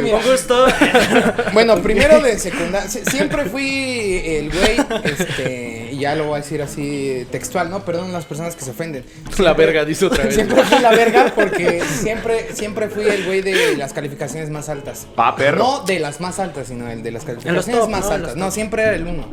no, gusto. Bueno, primero de secundaria, siempre fui el güey, este, y ya lo voy a decir así textual, ¿no? Perdón las personas que se ofenden. la verga, dice otra vez. Siempre fui la verga porque siempre, siempre fui el güey de las calificaciones más altas. Pa, perro. No de las más altas, sino el de las calificaciones más altas. No, siempre era el uno.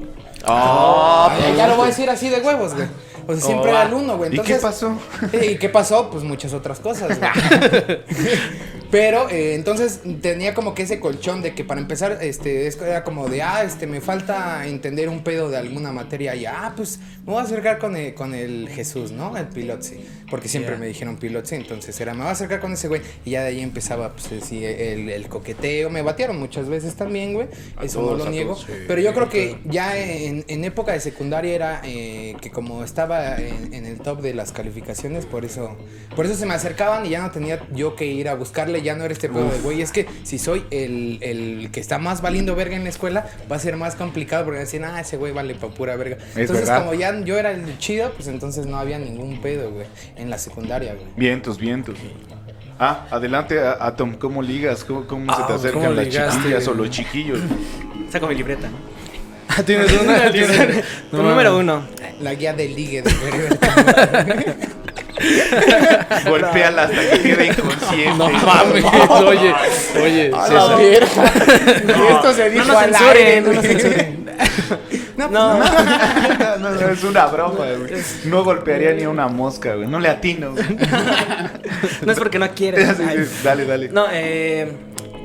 Ah, ya lo voy a decir así de huevos, güey. O sea, siempre era el uno, güey. ¿Y qué pasó? ¿Y qué pasó? Pues muchas otras cosas, güey. Pero eh, entonces tenía como que ese colchón de que para empezar, este, era como de, ah, este, me falta entender un pedo de alguna materia y, ah, pues me voy a acercar con el, con el Jesús, ¿no? El Pilotzi. Porque siempre me dijeron Pilotzi, entonces era, me voy a acercar con ese güey. Y ya de ahí empezaba, pues, sí, el, el, coqueteo. Me batearon muchas veces también, güey. Eso no lo niego. Pero yo creo que ya en, en, época de secundaria era eh, que como estaba en, en el top de las calificaciones, por eso, por eso se me acercaban y ya no tenía yo que ir a buscarle ya no eres este pedo de güey. Es que si soy el, el, que está más valiendo verga en la escuela, va a ser más complicado porque decir ah, ese güey vale pa' pura verga. entonces, como ya yo era el chido, pues entonces no había ningún pedo, güey, en la secundaria, güey. Vientos, vientos. Ah, adelante, Atom, ¿cómo ligas? ¿Cómo, cómo se te ah, acercan las chiquillas o los chiquillos? Saco mi libreta, ¿no? Ah, ¿Tienes una? ¿Tienes? número uno. La guía del ligue de. Golpéala hasta que quede inconsciente. No mames. Oye, oye. Esto se dijo no al aire, no censuren. No, no. No, no, es una broma, güey. No golpearía ni a una mosca, güey. No le atino. No es porque no quiere. dale, dale. No, eh,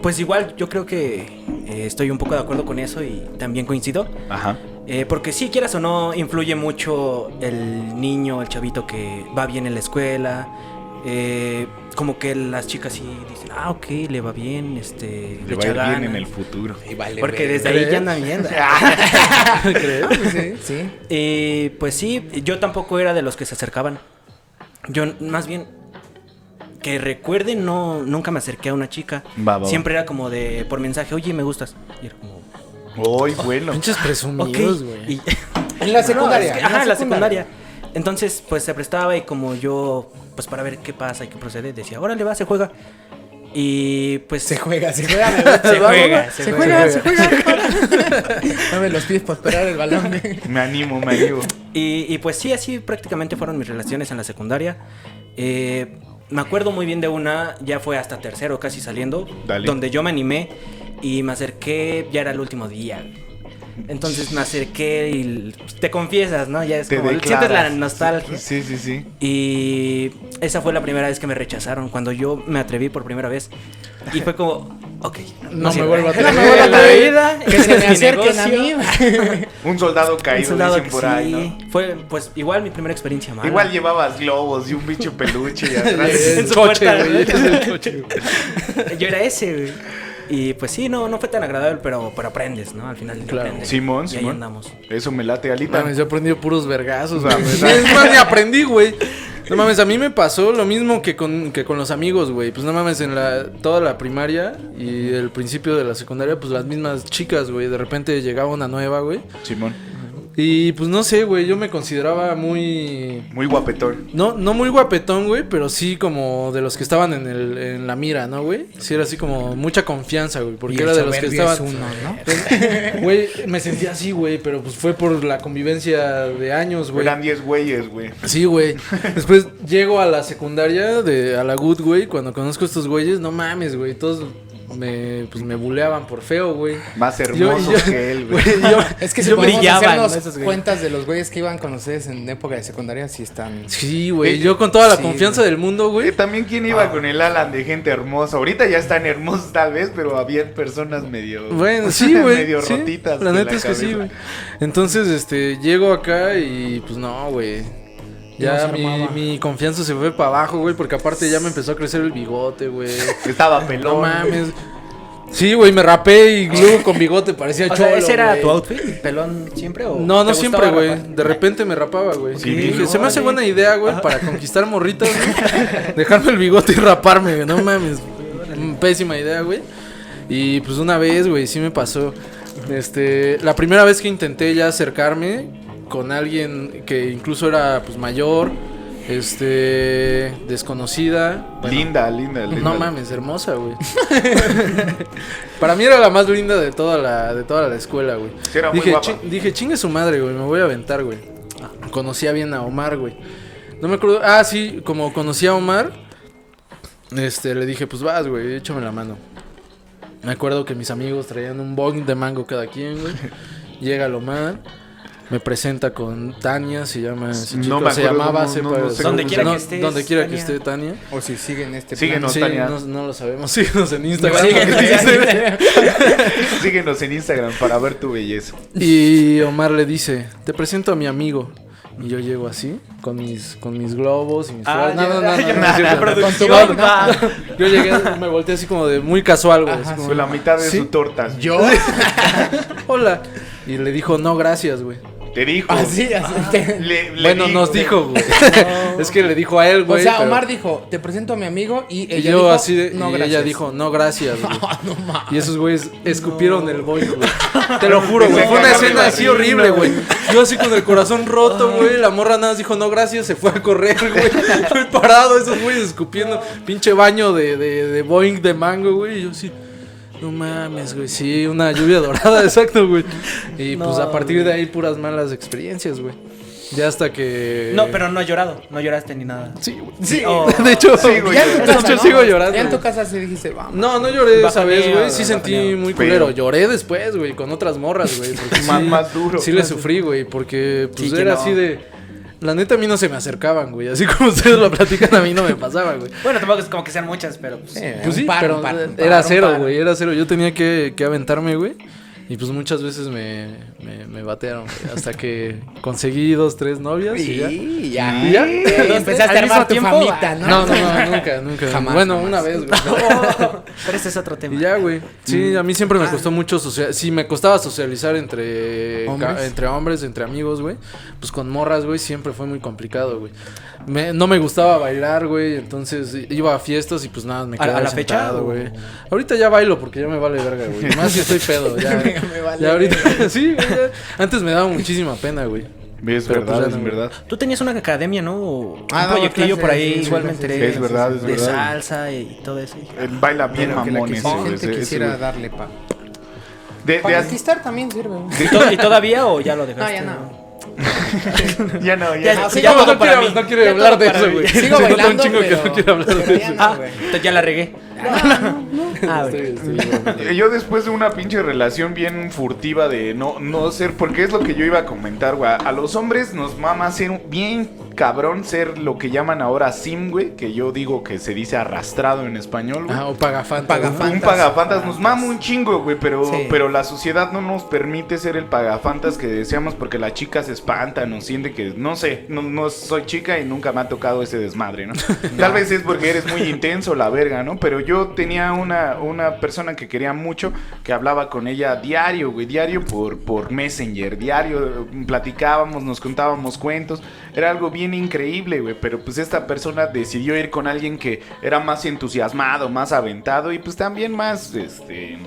pues igual yo creo que eh, estoy un poco de acuerdo con eso y también coincido. Ajá. Eh, porque si quieras o no, influye mucho el niño, el chavito que va bien en la escuela. Eh, como que las chicas sí dicen, ah, ok, le va bien, este, le, va a ir bien en el futuro. porque desde ahí ya andan viendo. ¿Crees? Sí, sí. Y pues sí, yo tampoco era de los que se acercaban. Yo más bien que recuerde no nunca me acerqué a una chica. Siempre era como de por mensaje, "Oye, me gustas." Y era como Uy, bueno. Pinches presumidos, güey. En la secundaria. ajá, en la secundaria. Entonces, pues se prestaba y como yo, pues para ver qué pasa y qué procede, decía, órale, va, se juega. Y pues... Se juega, se juega. se juega, se juega, se juega. Dame los pies para esperar el balón. Me animo, me animo. Y, y pues sí, así prácticamente fueron mis relaciones en la secundaria. Eh, me acuerdo muy bien de una, ya fue hasta tercero casi saliendo, Dale. donde yo me animé y me acerqué, ya era el último día. Entonces me acerqué y te confiesas, ¿no? Ya es Te como, sientes la declaras. nostalgia. Sí, sí, sí. Y esa fue la primera vez que me rechazaron, cuando yo me atreví por primera vez. Y fue como, ok. No me vuelvo a No me atrever. vuelvo a La atrever. vida, que se es me acerquen a negocio. mí. Un soldado Un caído, soldado dicen por ahí, sí. ¿no? Fue, pues, igual mi primera experiencia mala. Igual llevabas globos y un bicho peluche y atrás. En El su coche, puerta, güey. Yo era ese, güey. Y pues sí, no, no fue tan agradable, pero, pero aprendes, ¿no? Al final Claro. aprendes. Simón, y ahí Simón. andamos. Eso me late, Alita. Mames, yo aprendí puros vergazos. Es más, ni aprendí, güey. No mames, a mí me pasó lo mismo que con, que con los amigos, güey. Pues no mames, en la, toda la primaria y el principio de la secundaria, pues las mismas chicas, güey. De repente llegaba una nueva, güey. Simón. Y pues no sé, güey, yo me consideraba muy... Muy guapetón. No, no muy guapetón, güey, pero sí como de los que estaban en, el, en la mira, ¿no, güey? Sí era así como mucha confianza, güey, porque Y era de los que estaban... es uno, ¿no? Güey, me sentía así, güey, pero pues fue por la convivencia de años, güey. Eran 10 güeyes, güey. Sí, güey. Después llego a la secundaria, de, a la Good, güey. Cuando conozco a estos güeyes, no mames, güey. Todos me, pues, me buleaban por feo, güey. Más Yo- hermosos yo- que él, güey. güey, yo- Es que si Yo podemos brillaban, hacernos ¿no? Güeyes. cuentas de los güeyes que iban con ustedes en época de secundaria, sí están... sí, güey. Eh, Yo con toda la sí, confianza güey. del mundo, Eh, güey. También quién iba con el Alan de gente hermosa. Ahorita ya están hermosos tal vez, pero había personas medio... Bueno, sí, güey. medio sí. rotitas. La neta es que sí, güey. Entonces, este, llego acá y pues no, güey. Ya No mi, confianza se fue para abajo, güey, porque aparte ya me empezó a crecer el bigote, güey. Estaba pelón. No mames. Sí, güey, me rapé y luego con bigote parecía O cholo. sea, ¿ese era tu outfit? ¿Pelón siempre o No, no siempre, güey. De repente me rapaba, güey. Sí, Dije, no, se me hace buena idea, güey, para conquistar morritas, güey. Dejarme el bigote y raparme, güey. No mames. Mm, Pésima idea, güey. Y pues una vez, güey, sí me pasó. Este, la primera vez que intenté ya acercarme con alguien que incluso era pues mayor, este, desconocida. Bueno, Linda, linda, linda. no mames, hermosa, güey. Para mí era la más linda de toda la, de toda la escuela, güey. Sí, era muy Dije, guapa. "Chin- dije, chingue su madre, güey, me voy a aventar, güey. Conocía bien a Omar, güey. No me acuerdo. Ah, sí, como conocía a Omar, este, le dije, pues vas, güey, échame la mano. Me acuerdo que mis amigos traían un bong de mango cada quien, güey. Llega el Omar. Me presenta con Tania, se llama, ese No chico, me se llamaba, no- no- no sé Donde quiera se que llama. estés, donde quiera que Tania. esté Tania. O si siguen este Síguenos, Sí, Tania. no, no lo sabemos. Síguenos en Instagram. Síguenos. Síguenos en Instagram para ver tu belleza. Y Omar le dice, te presento a mi amigo. Y yo llego así, con mis, con mis globos y mis Ah. No, no, no, no. Yo llegué, me volteé así como de muy casual, güey. así como, Con la mitad de ¿Sí? su torta. Yo, Hola. Y le dijo, no, gracias, güey. Te dijo. así, así. te- Le- le Bueno, nos dijo, güey. es que le dijo a él, O güey. sea, pero- Omar dijo, te presento a mi amigo y Y ella yo dijo, así de, no, y gracias. ella dijo, no, gracias, güey. no mames. Y esos güeyes escupieron el boy, güey. Te lo juro, güey. Fue una escena así horrible, güey. Yo así con el corazón roto, güey. La morra nada más dijo, no, gracias, se fue a correr, güey. Estoy parado, esos güeyes escupiendo. Pinche baño de, de, de Boeing de mango, güey. Y yo así, no mames, güey. Sí, una lluvia dorada, exacto, güey. Y pues a partir de ahí, puras malas experiencias, güey. Ya hasta que. No, pero no has llorado, no lloraste ni nada. Sí, güey. Sí, Oh. De hecho, Sí, güey. ya en tu de hecho ¿no? sigo llorando. Ya en tu casa sí dijiste, vamos. No, no lloré esa vez, güey. Sí sentí muy Pero- culero. Lloré después, güey, con otras morras, güey. porque Más- sí- más duro. Sí le sufrí, güey, porque pues Sí, era no. así de... La neta a mí no se me acercaban, güey. Así como ustedes lo platican, a mí no me pasaba, güey. Bueno, tampoco es como que sean muchas, pero pues, Eh, Pues sí, par, pero par, par, era cero, güey, era cero. Yo tenía que, que aventarme, güey. Y pues muchas veces me, me, me batearon, güey, Hasta que conseguí dos, tres novias y ya. Y ya. ¿Y ya? Y empezaste a armar tu tiempo, famita, ¿no? No, no, no, nunca, nunca. Jamás, bueno, jamás. una vez, güey. pero ese es otro tema. Y ya, güey. Sí, a mí siempre me costó mucho socializar. Sí, me costaba socializar entre entre hombres, entre amigos, güey. Pues con morras, güey, siempre fue muy complicado, güey. Me- no me gustaba bailar, güey. Entonces iba a fiestas y pues nada, me ¿A- a quedaba la sentado, o? güey. Ahorita ya bailo porque ya me vale verga, güey. Más si estoy pedo, ya. Me vale ya ahorita, sí, güey. ya. Antes me daba muchísima pena, güey. Es Pero, verdad, pues, es no. verdad. Tú tenías una academia, ¿no? Ah, un no, proyectillo clases, por ahí, sí, igual me enteré. Es verdad, es De verdad. salsa y todo eso. Él baila bien que mamón ese, güey, gente quisiera darle pa. De- de Para conquistar también sirve. ¿Y, to- y todavía o ya lo No, dejaste? ya no. ya no, ya, Ya- no. Todo no, quiere, mí. no quiere Ya hablar de eso, güey. Sigo bailando, un chingo que pero- no quiere hablar de eso. no, Ah, güey. entonces ya la regué. Ah, bromando. Yo después de una pinche relación bien furtiva de no, no ser, porque es lo que yo iba a comentar, güey. A los hombres nos mama ser bien cabrón ser lo que llaman ahora sim, güey, que yo digo que se dice arrastrado en español, güey. Ah, o pagafantas. Pagafantas. Un pagafantas nos mama un chingo, güey, pero, Sí. pero la sociedad no nos permite ser el pagafantas que deseamos porque la chica se espanta, nos siente que, no sé, no, no soy chica y nunca me ha tocado ese desmadre, ¿no? Tal vez es porque eres muy intenso, la verga, ¿no? Pero yo tenía una, una persona que quería mucho, que hablaba con ella diario, güey, diario por, por Messenger, diario, eh, platicábamos, nos contábamos cuentos, era algo bien increíble, güey, pero pues esta persona decidió ir con alguien que era más entusiasmado, más aventado y pues también más, este...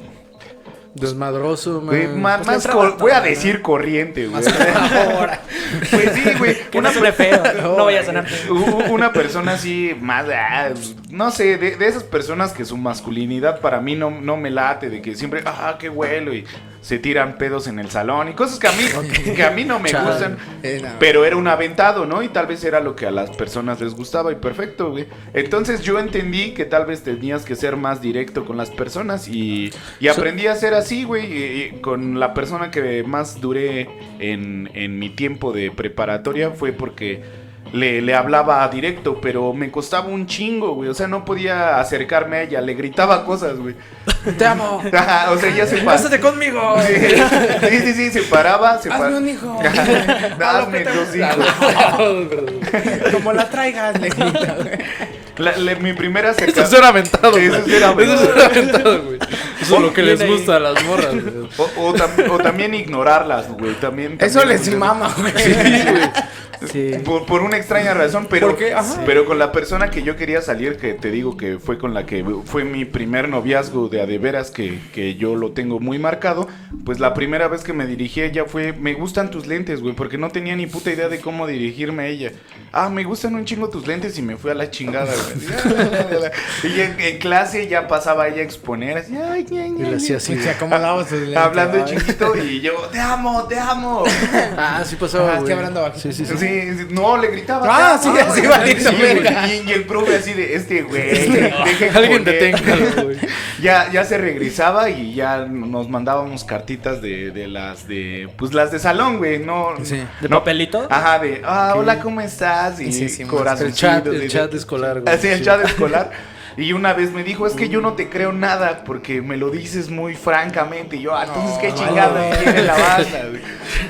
Desmadroso, güey, más, pues, más voy a decir corriente, güey. Pues sí, güey. Una, no. No vaya a sonar. u- u- una persona así, más, ah, no sé, de, de esas personas que su masculinidad para mí no, no me late, de que siempre, ah, qué vuelo, y se tiran pedos en el salón y cosas que a mí, que a mí no me Chale. gustan. Eh. Pero era un aventado, ¿no? Y tal vez era lo que a las personas les gustaba y perfecto, güey. Entonces yo entendí que tal vez tenías que ser más directo con las personas y, y aprendí a ser así, güey. y- y con la persona que más duré en, en mi tiempo de preparatoria fue porque le, le hablaba directo, pero me costaba un chingo, güey. O sea, no podía acercarme a ella, le gritaba cosas, güey. Te amo. Ajá, o sea, ya se. Pásate conmigo. Sí, sí, sí, se paraba, se Hazme paraba. un hijo. Hazme dos hijos. Como la traigas, le grita, güey. La- la- mi primera Eso acerca- es ser aventado, Eso güey. es ser aventado. Eso es ser aventado, güey. Eso es lo que les gusta a las morras, güey. O, o tam- o también ignorarlas, güey. También, Eso también- les mama, güey. Sí, güey. Sí. Por, por una extraña razón, pero, pero con la persona que yo quería salir, que te digo que fue con la que fue mi primer noviazgo de a de veras, que, que yo lo tengo muy marcado, pues la primera vez que me dirigí a ella fue, me gustan tus lentes, güey, porque no tenía ni puta idea de cómo dirigirme a ella. Ah, me gustan un chingo tus lentes y me fui a la chingada, güey. y en, en clase ya pasaba ella a exponer, así, ay, ña, Y ña, le hacía ña". así. Se acomodaba sus lentes. Hablando Ay. chiquito y yo, te amo, te amo. Ah, sí pasaba, Ah, güey. estoy hablando bajito. Sí, sí, sí. Sí, sí, no, le gritaba. Ah, "Te sí, amo". así valiendo Sí, güey, verga. y, y el profe así de, este güey, deje Alguien poner". deténgalo, güey. Ya, ya se regresaba y ya nos mandábamos cartitas de, de las de, pues las de salón, güey, no. Sí. ¿De no- papelito? Ajá, de, ah, hola, ¿cómo estás? Y Sí, sí, corazoncitos, El chat, y el de- chat escolar, güey. Así, el Sí. chat escolar. Y una vez me dijo, es que yo no te creo nada porque me lo dices muy francamente. Y yo, ah, entonces qué chingada no. tiene la banda.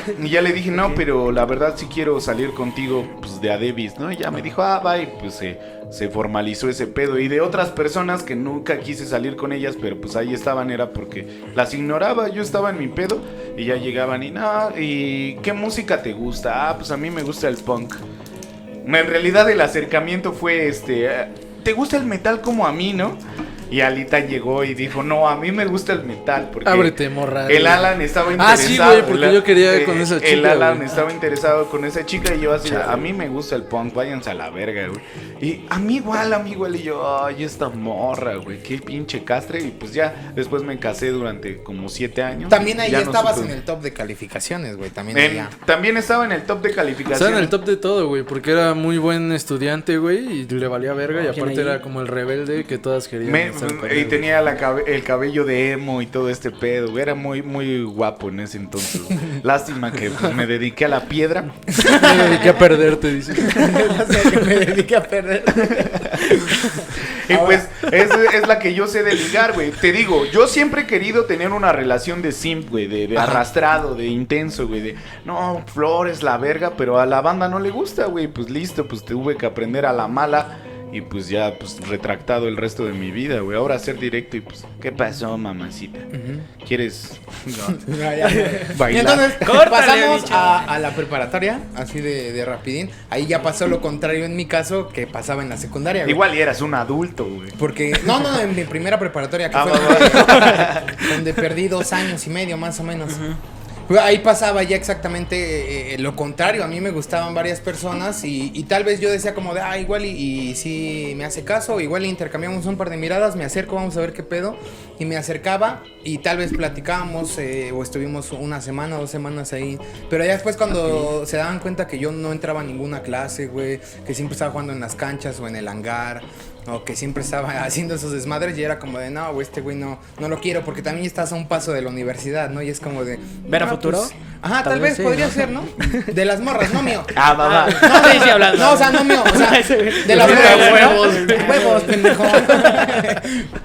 Y ya le dije, no, pero la verdad sí quiero salir contigo, pues, de Adebis, ¿no? Y ya me dijo, ah, y pues se, se formalizó ese pedo. Y de otras personas que nunca quise salir con ellas, pero pues ahí estaban, era porque las ignoraba. Yo estaba en mi pedo y ya llegaban y, no, ¿y qué música te gusta? Ah, pues a mí me gusta el punk. En realidad el acercamiento fue este, eh, ¿te gusta el metal como a mí, no? Y Alita llegó y dijo, no, a mí me gusta el metal porque Ábrete, morra. el. Alan estaba Ah, interesado. sí, güey, porque el yo quería eh, con esa El chica, Alan güey. estaba interesado con esa chica y yo así, Chale. a mí me gusta el punk, váyanse a la verga, güey. Y a mí igual, a mí igual, y yo, ay, esta morra, güey, qué pinche castre. Y pues ya, después me casé durante como siete años. También ahí no estabas en el top de calificaciones, güey. También En- allá. también estaba en el top de calificación. Estaba en el top de todo, güey, porque era muy buen estudiante, güey, y le valía verga, y aparte ahí. era como el rebelde que todas querían Me- y tenía la cabe- el cabello de emo y todo este pedo. güey. Era muy, muy guapo en ese entonces. Lástima que pues, me dediqué a la piedra. Me dediqué a perderte, dice. me dediqué a perder. Y pues es, es la que yo sé de ligar, güey. Te digo, yo siempre he querido tener una relación de simp, güey. De, de arrastrado, de intenso, güey. De, no, flores, la verga. Pero a la banda no le gusta, güey. Pues listo, pues tuve que aprender a la mala. Y pues ya, pues retractado el resto de mi vida, güey. Ahora ser directo y pues, ¿qué pasó, mamacita? ¿Quieres bailar? entonces Córtale, pasamos a, a la preparatoria, así de, de rapidín. Ahí ya pasó lo contrario en mi caso que pasaba en la secundaria. güey. Igual y eras un adulto, güey. Porque, no, no, en mi primera preparatoria, que Ah, fue va, donde, donde perdí dos años y medio más o menos. Ahí pasaba ya exactamente eh, lo contrario. A mí me gustaban varias personas y, tal vez yo decía como de, ah, igual y, y si me hace caso, igual intercambiamos un par de miradas, me acerco, vamos a ver qué pedo. Y me acercaba y tal vez platicábamos eh, o estuvimos una semana, dos semanas ahí. Pero ya después cuando se daban cuenta que yo no entraba a ninguna clase, güey, que siempre estaba jugando en las canchas o en el hangar o que siempre estaba haciendo esos desmadres y era como de, no, güey, este güey no, no lo quiero porque también estás a un paso de la universidad, ¿no? Y es como de... ¿Ver a ah, futuro? Pues, ajá, tal, vez, podría ser, ¿no? De las morras, no mío. Ah, va, va. No, sí, sí, hablando. No, o sea, no mío, o sea, de las morras. Huevos, huevos, pendejo.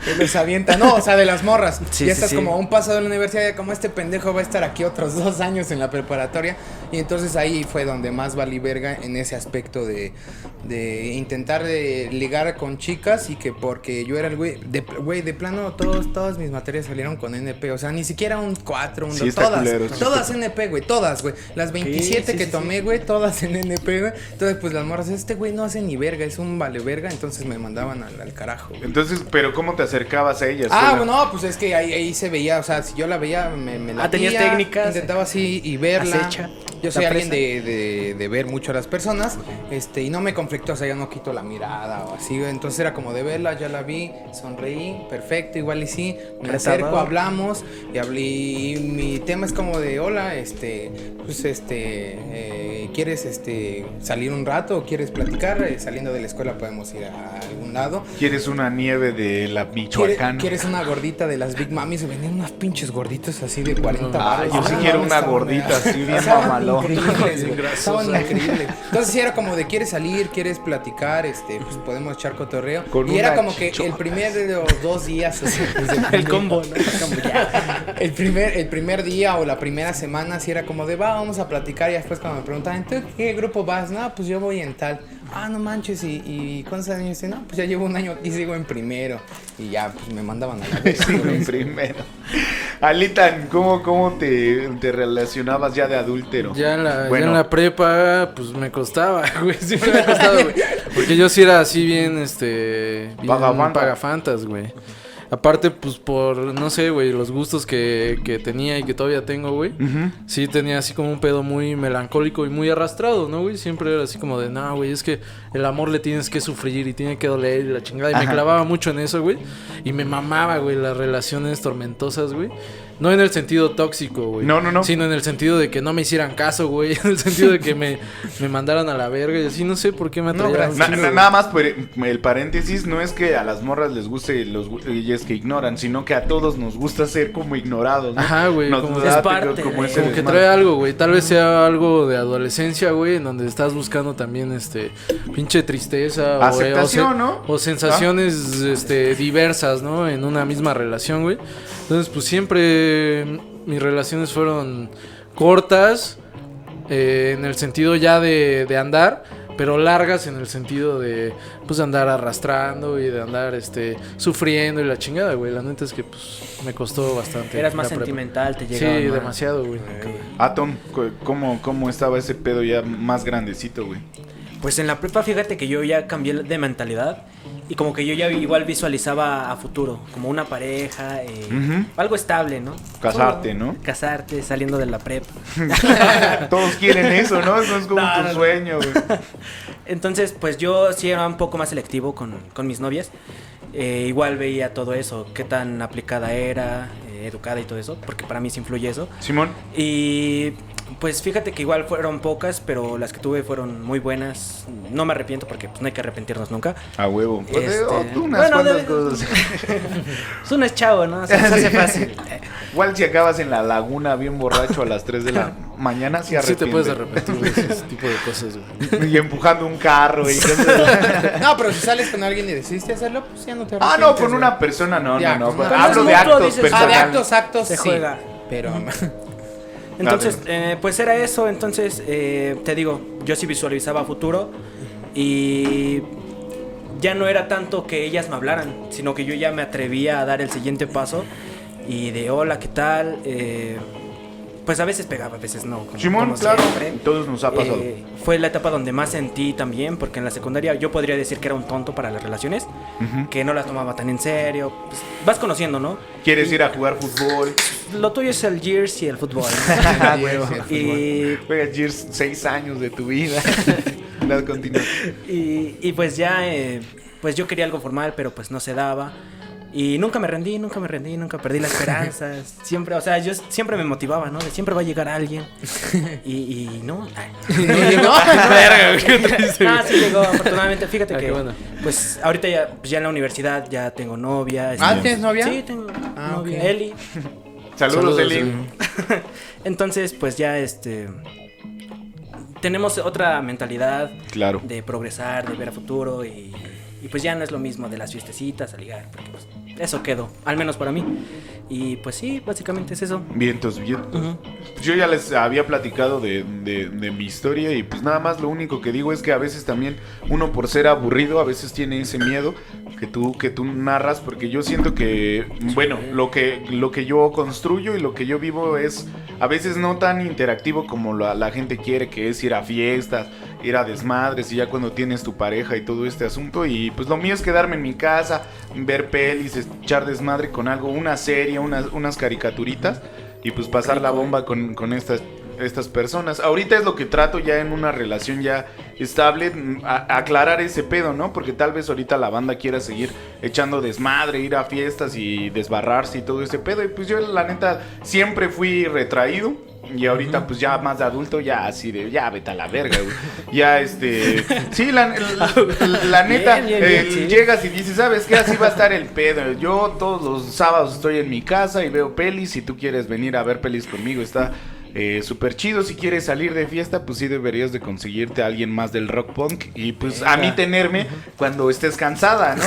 que les avienta. No, o sea, de las morras. Sí, y estás como a un paso de la universidad, como este pendejo va a estar aquí otros dos años en la preparatoria. Y entonces ahí fue donde más valí verga en ese aspecto de, de intentar de ligar con chicas y que porque yo era el güey, de, güey, de plano todos, todas mis materias salieron con NP, o sea, ni siquiera un 4, un 2, todas, todas NP, güey, todas, güey, las 27 que tomé, güey, todas en NP, güey, entonces pues las morras, este güey no hace ni verga, es un vale verga, entonces me mandaban al, carajo. Entonces, pero ¿cómo te acercabas a ellas? Ah, bueno, pues es que ahí, ahí, se veía, o sea, si yo la veía, me, me la Ah, tenías técnicas. Intentaba así y verla. Yo soy alguien de, de, de, ver mucho a las personas, este, y no me conflictó, o sea, yo no quito la mirada o así, entonces era como de verla, ya la vi, sonreí, perfecto, igual y sí, me acerco, hablamos, y hablé, y mi tema es como de, hola, este, pues este, eh, ¿quieres este, salir un rato o quieres platicar? Eh, saliendo de la escuela podemos ir a algún lado. ¿Quieres una nieve de la Michoacán? ¿Quieres, una gordita de las Big Mami? Se venden unas pinches gorditas así de 40 ah, Yo sí quiero una gordita así bien Estaban increíbles. Entonces sí era como de quieres salir, quieres platicar, este, pues podemos echar cotorreo. y era como que el primer de los dos días, el combo, el primer, el primer día o la primera semana sí era como de va, vamos a platicar y después cuando me preguntaban, ¿tú qué grupo vas? No, pues yo voy en tal ah, no manches, ¿y, y cuántos años No, pues ya llevo un año aquí, sigo en primero. Y ya, pues me mandaban a la sigo en primero. Alitan, ¿cómo, cómo te, te, relacionabas ya de adúltero? Ya en, la, bueno. ya en la prepa, pues me costaba, güey, siempre me ha costado, güey. Porque yo sí era así bien, este, bien pagafantas, güey. Aparte, pues por, no sé, güey, los gustos que, que, tenía y que todavía tengo, güey. Sí tenía así como un pedo muy melancólico y muy arrastrado, ¿no, güey? Siempre era así como de, no, güey, es que el amor le tienes que sufrir y tiene que doler y la chingada. Y me clavaba mucho en eso, güey. Y me mamaba, güey, las relaciones tormentosas, güey. No en el sentido tóxico, güey. No, no, no. Sino en el sentido de que no me hicieran caso, güey. En el sentido de que me, me mandaran a la verga y así. No sé por qué me atraía. No, nada más por el paréntesis. No es que a las morras les guste los es que ignoran, sino que a todos nos gusta ser como ignorados. ¿no? Ajá, güey. como, es parte como, que trae algo, güey. Tal vez sea algo de adolescencia, güey. En donde estás buscando también, este, pinche tristeza. Aceptación, o, ¿no? O sensaciones, este, diversas, ¿no? En una misma relación, güey. Entonces, pues siempre mis relaciones fueron cortas, eh, en el sentido ya de, andar, pero largas en el sentido de, pues, andar arrastrando y de andar, este, sufriendo y la chingada, güey. La neta es que, pues, me costó bastante. Eras más sentimental, te llegaba Sí, demasiado, güey. Atom, ¿cómo, ¿cómo estaba ese pedo ya más grandecito, güey? Pues en la prepa, fíjate que yo ya cambié de mentalidad y como que yo ya igual visualizaba a futuro, como una pareja, eh, algo estable, ¿no? Casarte, ¿no? Casarte, saliendo de la prepa. Todos quieren eso, ¿no? Eso es como tu sueño, güey. Entonces, pues yo sí era un poco más selectivo con, con mis novias. Eh, igual veía todo eso, qué tan aplicada era, eh, educada y todo eso, porque para mí sí influye eso. Simón. Y pues fíjate que igual fueron pocas, pero las que tuve fueron muy buenas. No me arrepiento porque pues, no hay que arrepentirnos nunca. A huevo. Pues, este, oh, unas bueno, cosas. uno es chavo, ¿no? Se, hace fácil. Igual si acabas en la laguna bien borracho a las 3 de la mañana, sí Sí te puedes arrepentir de ese tipo de cosas, güey. Y empujando un carro y... no, pero si sales con alguien y decidiste hacerlo, pues ya no te arrepientes. Ah, no, con una persona, no, no, no. Pues, hablo de actos personales. Ah, de actos, actos, se juega. Pero... Entonces, eh, pues era eso. Entonces, eh, te digo, yo sí visualizaba futuro y ya no era tanto que ellas me hablaran, sino que yo ya me atrevía a dar el siguiente paso y de hola, ¿qué tal? Eh, pues a veces pegaba, a veces no. como- Simón, como claro. siempre. Todos nos ha pasado. Eh, fue la etapa donde más sentí también, porque en la secundaria yo podría decir que era un tonto para las relaciones, Ujú. que no las tomaba tan en serio. Pues, vas conociendo, ¿no? ¿Quieres ir a jugar fútbol? Lo tuyo es el Gears y el fútbol. Fútbol. y, Juegas Gears seis años de tu vida. Continúa. y, y pues ya, eh, pues yo quería algo formal, pero pues no se daba. Y nunca me rendí, nunca me rendí, nunca perdí la esperanza. siempre, o sea, yo siempre me motivaba, ¿no? De siempre va a llegar alguien. Y, y no. Ay. No llegó. Ah, güey. sí llegó, afortunadamente. Fíjate Ah, que, bueno. pues ahorita ya, pues, ya en la universidad ya tengo novia. Ah, este, ¿tienes novia? Sí, tengo Ah, novia. Eli. Saludos, Saludos, Eli. Eli. Entonces, pues ya este. Tenemos otra mentalidad Claro. de progresar, de ver a futuro y, y pues ya no es lo mismo de las fiestecitas, a ligar, porque pues eso quedó, al menos para mí. Y pues sí, básicamente es eso. Vientos, vientos. Pues yo ya les había platicado de, de- de mi historia y pues nada más lo único que digo es que a veces también uno por ser aburrido a veces tiene ese miedo que tú que tú narras porque yo siento que bueno lo que lo que yo construyo y lo que yo vivo es a veces no tan interactivo como la, la gente quiere que es ir a fiestas ir a desmadres y ya cuando tienes tu pareja y todo este asunto y pues lo mío es quedarme en mi casa ver pelis echar desmadre con algo una serie unas unas caricaturitas y pues pasar la bomba con, con estas, estas personas. Ahorita es lo que trato ya en una relación ya estable, aclarar ese pedo, ¿no? Porque tal vez ahorita la banda quiera seguir echando desmadre, ir a fiestas y desbarrarse y todo ese pedo. Y pues yo la neta siempre fui retraído. Y ahorita, pues ya más de adulto, ya así de, ya vete a la verga, güey. Ya este. Sí, la, la- la neta, Bien, bien, bien, eh, sí. llegas y dices, ¿sabes qué? Así va a estar el pedo. Yo todos los sábados estoy en mi casa y veo pelis. Si tú quieres venir a ver pelis conmigo, está eh, súper chido. Si quieres salir de fiesta, pues sí deberías de conseguirte a alguien más del rock punk. Y pues a mí tenerme cuando estés cansada, ¿no?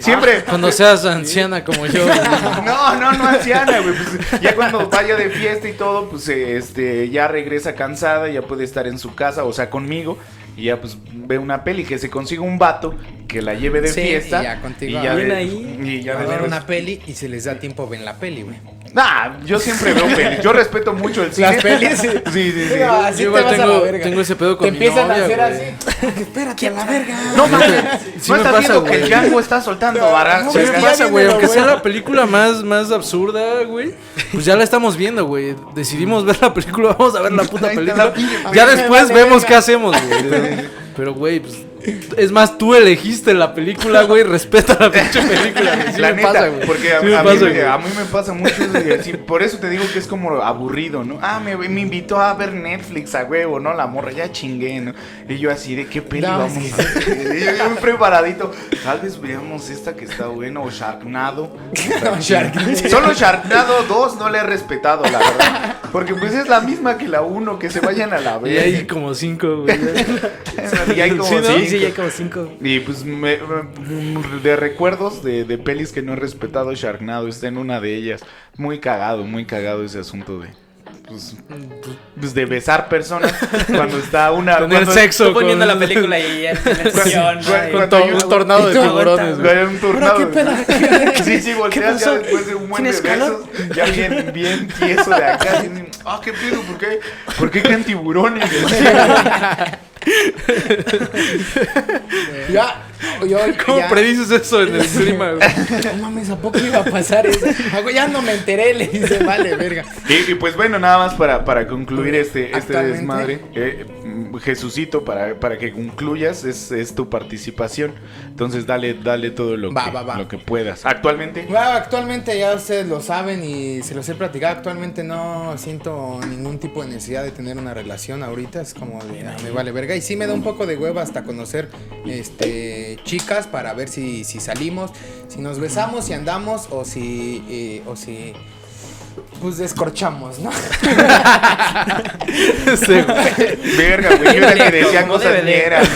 Siempre. Cuando seas anciana como yo. No, no, no anciana, güey. Pues, ya cuando vaya de fiesta y todo, pues este, ya regresa cansada, ya puede estar en su casa, o sea, conmigo. Y ya pues ve una peli, que se consiga un vato que la lleve de Sí, fiesta. y ya contigo. Y ya ahí. y ya A ver una peli y se les da tiempo ven la peli, güey. Nah, yo siempre veo pelis. Yo respeto mucho el cine. Las pelis, sí. Sí, sí, sí. Pero así Yo te a tengo- la verga. tengo ese pedo con Te mi empiezan novia, a hacer güey. así. Espérate a la verga. No mames, Sí no me estás pasa, viendo que el. Django está soltando no, ¿Sabes es qué que ya pasa, güey? Aunque sea la película más, más absurda, güey, pues ya la estamos viendo, güey. Decidimos ver la película, vamos a ver la puta película. Ya después vemos qué hacemos, güey. Pero, güey, pues. Es más, tú elegiste la película, güey. Respeta la pinche película. güey. Sí la me neta, pasa, güey. porque a, Sí me a pasa, mí, me, güey. a mí me pasa mucho, sí, por eso te digo que es como aburrido, ¿no? Ah, me, me invitó a ver Netflix a huevo, ¿no? La morra, ya chingué, ¿no? Y yo así, ¿de qué peli No, vamos es a ver? Y yo, yo muy preparadito, tal vez veamos esta que está buena, o Sharknado. No, Sharknado. Solo Sharknado 2 no le he respetado, la verdad. Porque pues es la misma que la 1, que se vayan a la Y vez. hay como cinco, güey. Y hay como Sí, ¿no? Sí, ya como cinco. Y pues me- de recuerdos de, de pelis que no he respetado, Sharknado está en una de ellas. Muy cagado, muy cagado ese asunto de. Pues, pues, de besar personas cuando está una. Tener cuando- sexo. Tú poniendo con- la película y ya un tornado de tiburones, un tornado. qué pedo? Sí, sí, volteas ya después de un buen besos. Ya bien, bien tieso de acá. Ah, qué pedo, ¿por qué? ¿Por qué caen tiburones? Ya, yo, ¿Cómo ya. predices eso en el clima, güey? No mames, ¿a poco iba a pasar eso? Ah, Ya no me enteré, le dice, vale, verga. Y, y pues bueno, nada más para, para concluir este, este desmadre. eh, Jesucito, para, para que concluyas, es, es tu participación. Entonces dale, dale todo lo, Va, que, va, va. lo que puedas. Actualmente, actualmente ya ustedes lo saben y se los he platicado. Actualmente no siento ningún tipo de necesidad de tener una relación ahorita. Es como de, "Ah, me vale verga. Y sí me da un poco de hueva hasta conocer este chicas para ver si, si salimos, si nos besamos, si andamos o si, eh, o si pues descorchamos, ¿no? Sí, verga, güey. Yo era que decía cosas ñeras,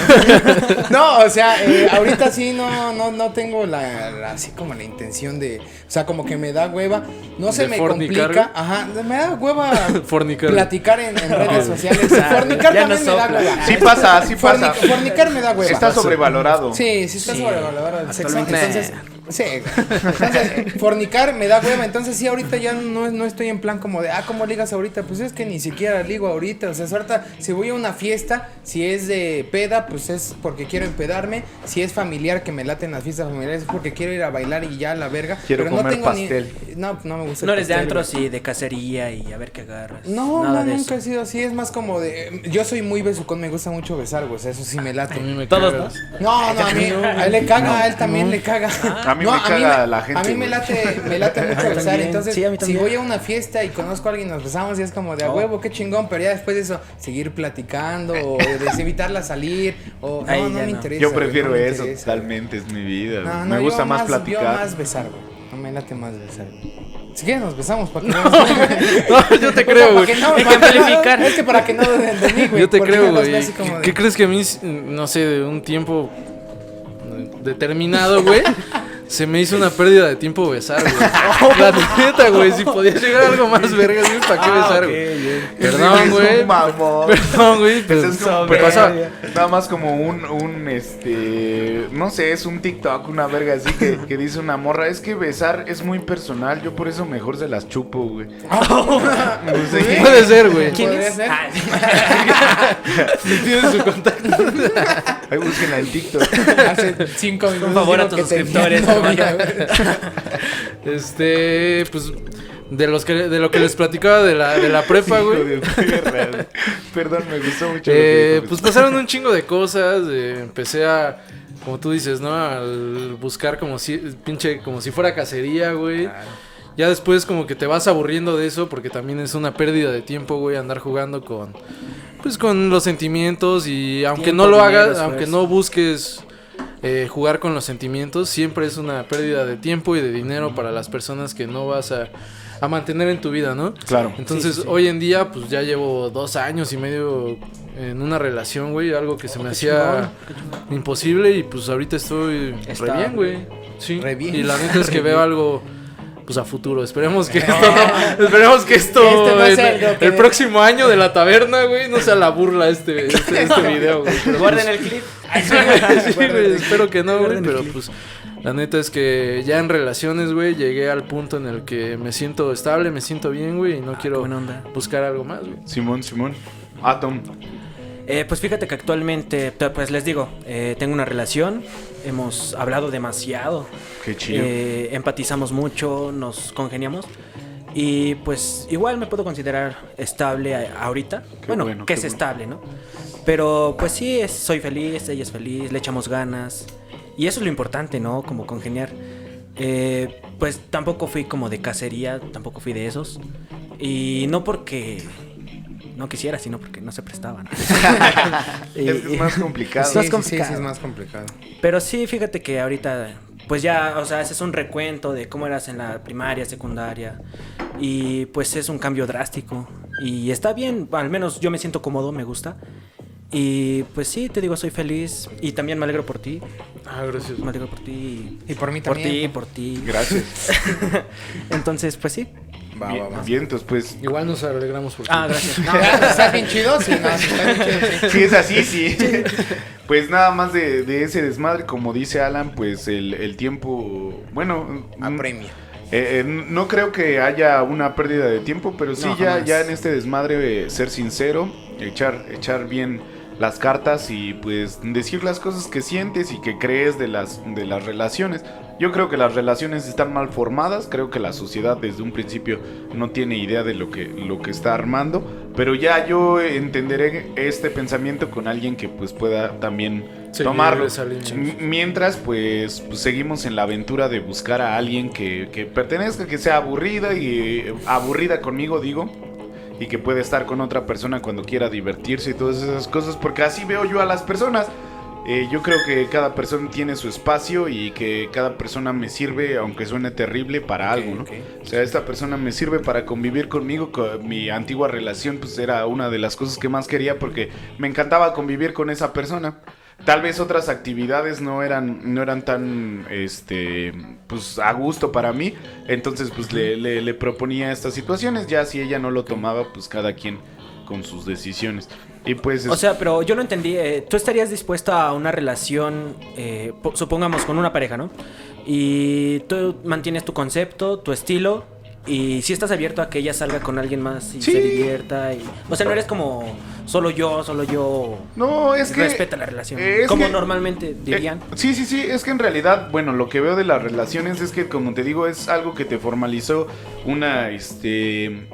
¿no? No, o sea, eh, ahorita sí no, no, no tengo la, la- así como la intención de, o sea, como que me da hueva, no se ¿De me fornicar, complica, ajá, me da hueva Fornicar. platicar en, en redes sociales. Fornicar ya no también me da hueva. Sí pasa, sí pasa. Fornic- fornicar me da hueva. Está sobrevalorado. Sí, sí está Sí, sobrevalorado el sexo. Entonces, sí. Entonces, fornicar me da hueva. Entonces, sí, ahorita ya no, no estoy en plan como de, ah, ¿cómo ligas ahorita? Pues es que ni siquiera ligo ahorita. O sea, ahorita, si voy a una fiesta, si es de peda, pues es porque quiero empedarme. Si es familiar, que me laten las fiestas familiares, es porque quiero ir a bailar y ya la verga. Quiero Pero comer no tengo pastel. Ni... No, no me gusta. No eres de pastel, antros y de cacería y a ver qué agarras. No, Nada no, nunca he sido así. Es más como de. Yo soy muy besucón, me gusta mucho besar, güey. O sea, eso sí me late. A mí me Todos. No, no, a mí, a él le caga, a él también le caga. A mí No, me caga la A gente, mí me late, me late mucho besar. Entonces, Sí, si voy a una fiesta y conozco a alguien, nos besamos y es como de a Oh. huevo, qué chingón. Pero ya después de eso, seguir platicando o evitarla salir. O no, Ahí no me no. interesa. Yo güey, prefiero no eso interesa, totalmente, es mi vida. me yo gusta más Yo platicar. más besar, güey. No me late más besar. güey. Si quieres nos besamos para que no, No, yo te creo, güey. que no, Hay. Es que para que no duden de mí, güey. Yo te creo, güey. así como de- ¿Qué crees que a mí, no sé, de un tiempo determinado, güey? Se me hizo una pérdida de tiempo besar, güey. La neta, güey. Si podía llegar a algo más verga, güey, ¿para qué besar, güey? Perdón, güey. es un mamón. Perdón, güey. Pero, es como pero pasa. Nada más como un, un, este, no sé, es un TikTok, una verga así que, que dice una morra, es que besar es muy personal, yo por eso mejor se las chupo, güey. No sé qué- Puede ser, güey. ¿Quién ¿Podría es? Ah, Si tienes su contacto. Ahí búsquenla en TikTok. Hace cinco minutos. favor a tus suscriptores, novia, hermano. güey. Este, pues. De, los que, de lo que les platicaba de la, de la prepa, güey. Perdón, me gustó mucho. Eh, pues pasaron un chingo de cosas. eh, empecé a, como tú dices, ¿no? Al buscar como si, pinche, como si fuera cacería, güey. Ya después como que te vas aburriendo de eso porque también es una pérdida de tiempo, güey, andar jugando con, pues con los sentimientos y aunque Tiempo, no lo hagas, aunque no busques eh, jugar con los sentimientos, siempre es una pérdida de tiempo y de dinero para las personas que no vas a, a mantener en tu vida, ¿no? Claro. Entonces, Sí, sí, sí. hoy en día, pues ya llevo dos años y medio en una relación, güey, algo que se me qué hacía imposible y pues ahorita estoy re Está bien, güey. Sí. Re bien. Y la neta es que veo algo pues a futuro. Esperemos que esto no, esperemos que esto Que esto no en- sea algo que- el próximo año de la taberna, güey, no sea la burla este este, este video, güey. Pero, Guarden pues, el clip. Sí, güey, espero que no, güey, Guarden pero clip. pues la neta es que ya en relaciones, güey, llegué al punto en el que me siento estable, me siento bien, güey, y no quiero Ah, onda. buscar algo más, güey. Simón, Simón. Atom. Eh, pues fíjate que actualmente, pues les digo, eh, tengo una relación, hemos hablado demasiado, Qué chido. eh, empatizamos mucho, nos congeniamos y pues igual me puedo considerar estable ahorita. Qué bueno, bueno, que es bueno. estable, ¿no? Pero pues sí, es- soy feliz, ella es feliz, le echamos ganas y eso es lo importante, ¿no? Como congeniar. Eh, pues tampoco fui como de cacería, tampoco fui de esos y no porque no quisiera, sino porque no se prestaban. Y- es que es más complicado. Sí, más sí, sí, complicado. sí, es más complicado. Pero sí, fíjate que ahorita, pues ya, o sea, haces un recuento de cómo eras en la primaria, secundaria, y pues es un cambio drástico. Y está bien, al menos yo me siento cómodo, me gusta. Y pues sí, te digo, soy feliz. Y también me alegro por ti. Ah, gracias. Me alegro por ti. Y por mí Por también. ti, por ti. Gracias. Entonces, pues sí. Va, va, Bien, va. vientos, pues. Igual nos alegramos por ti. Ah, gracias. No, está bien chido, sí, no, sí, está bien chido, sí. Si es así, sí. Pues nada más de, de ese desmadre, como dice Alan, pues el, el tiempo, bueno, mm, Apremia. eh, eh, no creo que haya una pérdida de tiempo, pero sí No, ya, jamás. ya en este desmadre eh, ser sincero, echar, echar bien las cartas y pues decir las cosas que sientes y que crees de las, de las relaciones. Yo creo que las relaciones están mal formadas, creo que la sociedad desde un principio no tiene idea de lo que, lo que está armando, pero ya yo entenderé este pensamiento con alguien que pues pueda también Seguir tomarlo. Mientras, pues, pues, seguimos en la aventura de buscar a alguien que, que pertenezca, que sea aburrida y eh, aburrida conmigo, digo, y que puede estar con otra persona cuando quiera divertirse y todas esas cosas, porque así veo yo a las personas. Eh, yo creo que cada persona tiene su espacio y que cada persona me sirve, aunque suene terrible, para algo, ¿no? O sea, esta persona me sirve para convivir conmigo. con mi antigua relación, pues era una de las cosas que más quería porque me encantaba convivir con esa persona. Tal vez otras actividades no eran, no eran tan, este, pues a gusto para mí. Entonces, pues le, le- le proponía estas situaciones. Ya si ella no lo tomaba, pues cada quien con sus decisiones. Y pues, O sea, pero yo no entendí. eh, ¿Tú estarías dispuesto a una relación, eh, po- supongamos, con una pareja, ¿no? Y tú mantienes tu concepto, tu estilo, Y si estás abierto a que ella salga con alguien más y se divierta. Y, o sea, no eres como solo yo, solo yo. No, es que. Respeta la relación. como normalmente dirían. Eh, sí, sí, sí. Es que en realidad, bueno, lo que veo de las relaciones es que, como te digo, es algo que te formalizó una, este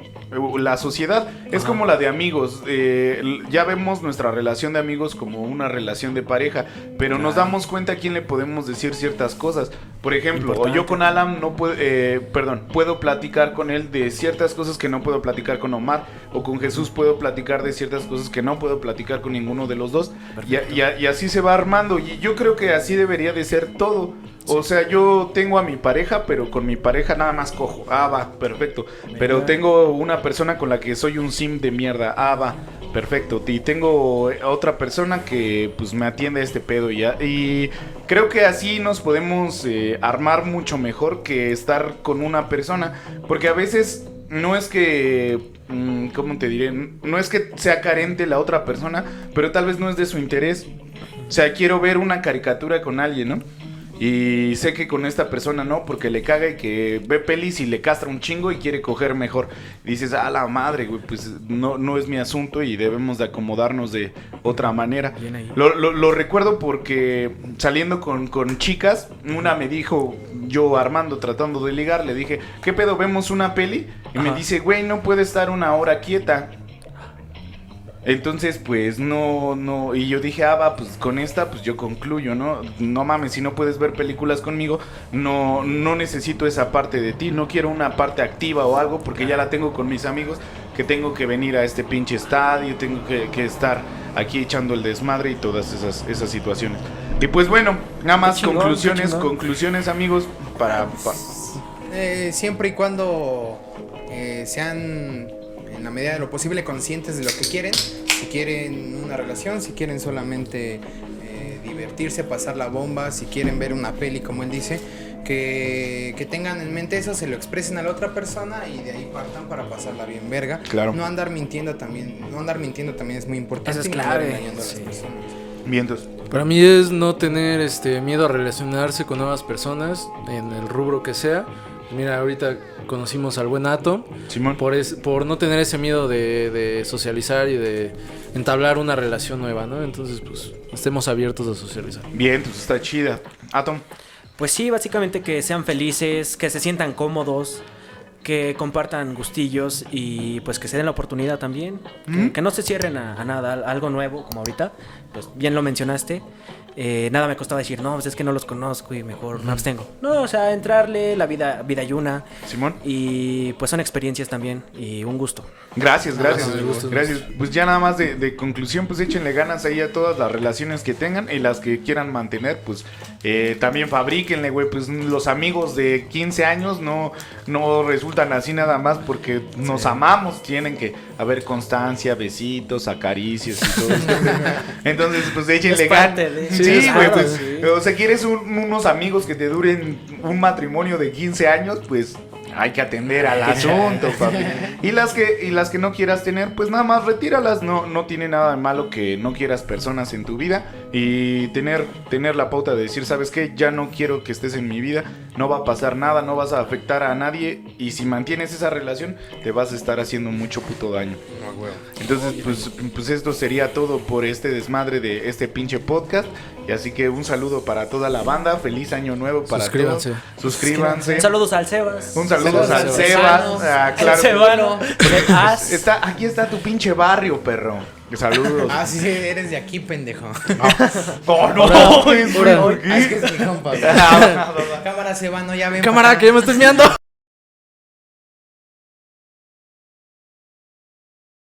la sociedad es como la de amigos. Eh, ya vemos nuestra relación de amigos como una relación de pareja, pero nos damos cuenta a quién le podemos decir ciertas cosas. Por ejemplo, yo con Alan no puedo, eh, perdón, puedo platicar con él de ciertas cosas que no puedo platicar con Omar, o con Jesús puedo platicar de ciertas cosas que no puedo platicar con ninguno de los dos. y así se va armando. Y yo creo que así debería de ser todo. O sea, yo tengo a mi pareja, pero con mi pareja nada más cojo. Ah, va, perfecto. Pero tengo una persona con la que soy un sim de mierda. Ah, va, perfecto. Y tengo otra persona que pues me atiende a este pedo ya. Y creo que así nos podemos eh, armar mucho mejor que estar con una persona. Porque a veces no es que mm, ¿cómo te diré? No es que sea carente la otra persona, pero tal vez no es de su interés. O sea, quiero ver una caricatura con alguien, ¿no? Y sé que con esta persona no, porque le caga y que ve pelis y le castra un chingo y quiere coger mejor. dices, a la madre, güey, pues no, no es mi asunto y debemos de acomodarnos de otra manera. Lo, lo, recuerdo porque saliendo con, con chicas, una me dijo, yo Armando tratando de ligar, le dije, ¿qué pedo? ¿Vemos una peli? Y me dice, güey, no puede estar una hora quieta. Entonces, pues no, no, y yo dije, ah, va, pues con esta, pues yo concluyo, ¿no? No mames, si no puedes ver películas conmigo, no, no necesito esa parte de ti, no quiero una parte activa o algo, porque ya la tengo con mis amigos, que tengo que venir a este pinche estadio, tengo que, estar aquí echando el desmadre y todas esas, esas situaciones. Y pues bueno, nada más conclusiones, conclusiones amigos, para... Eh, siempre y cuando eh, sean en la medida de lo posible conscientes de lo que quieren. Si quieren una relación, si quieren solamente eh, divertirse, pasar la bomba, si quieren ver una peli, como él dice, que, que, tengan en mente eso, se lo expresen a la otra persona y de ahí partan para pasarla bien verga. Claro. No andar mintiendo también, no andar mintiendo también es muy importante. Eso es clave. Mientos. Para mí es no tener este miedo a relacionarse con nuevas personas en el rubro que sea Mira, ahorita conocimos al buen Ato. Simón. Por, por no tener ese miedo de, socializar y de entablar una relación nueva, ¿no? Entonces, pues, estemos abiertos a socializar. Bien, pues está chida. Atom. Pues sí, básicamente que sean felices, que se sientan cómodos, que compartan gustillos y pues que se den la oportunidad también. Que, no se cierren a, a, nada, algo nuevo, como ahorita. Pues bien lo mencionaste. Eh, nada me costaba decir, no, pues es que no los conozco y mejor me abstengo. No, o sea, entrarle, la vida, vida ayuna. Simón. Y pues son experiencias también y un gusto. Gracias, gracias. gracias. Pues ya nada más de, conclusión, pues échenle ganas ahí a todas las relaciones que tengan y las que quieran mantener, pues eh, también fabriquenle, güey. Pues los amigos de 15 años no, no resultan así nada más porque nos amamos. Tienen que haber constancia, besitos, acaricias y todo. Entonces, pues échenle ganas. Sí, güey, pues, o sea, quieres unos amigos que te duren un matrimonio de 15 años, pues hay que atender al asunto, papi. Y las que y las que no quieras tener, pues nada más retíralas, no no tiene nada de malo que no quieras personas en tu vida y tener tener la pauta de decir, ¿sabes qué? Ya no quiero que estés en mi vida, no va a pasar nada, no vas a afectar a nadie y si mantienes esa relación te vas a estar haciendo mucho puto daño. Entonces, pues pues esto sería todo por este desmadre de este pinche podcast. Y así que un saludo para toda la banda, feliz año nuevo para Suscríbanse. todos. Suscríbanse. Saludos al Sebas. Un saludo Saludos al Sebas. Ah, claro. Está, aquí está tu pinche barrio, perro. Saludos. Ah, sí, eres de aquí, pendejo. Oh, no, no. Es, que es mi compa. Cámara, Sebano, ya ven. Cámara, que ya me estoy mirando.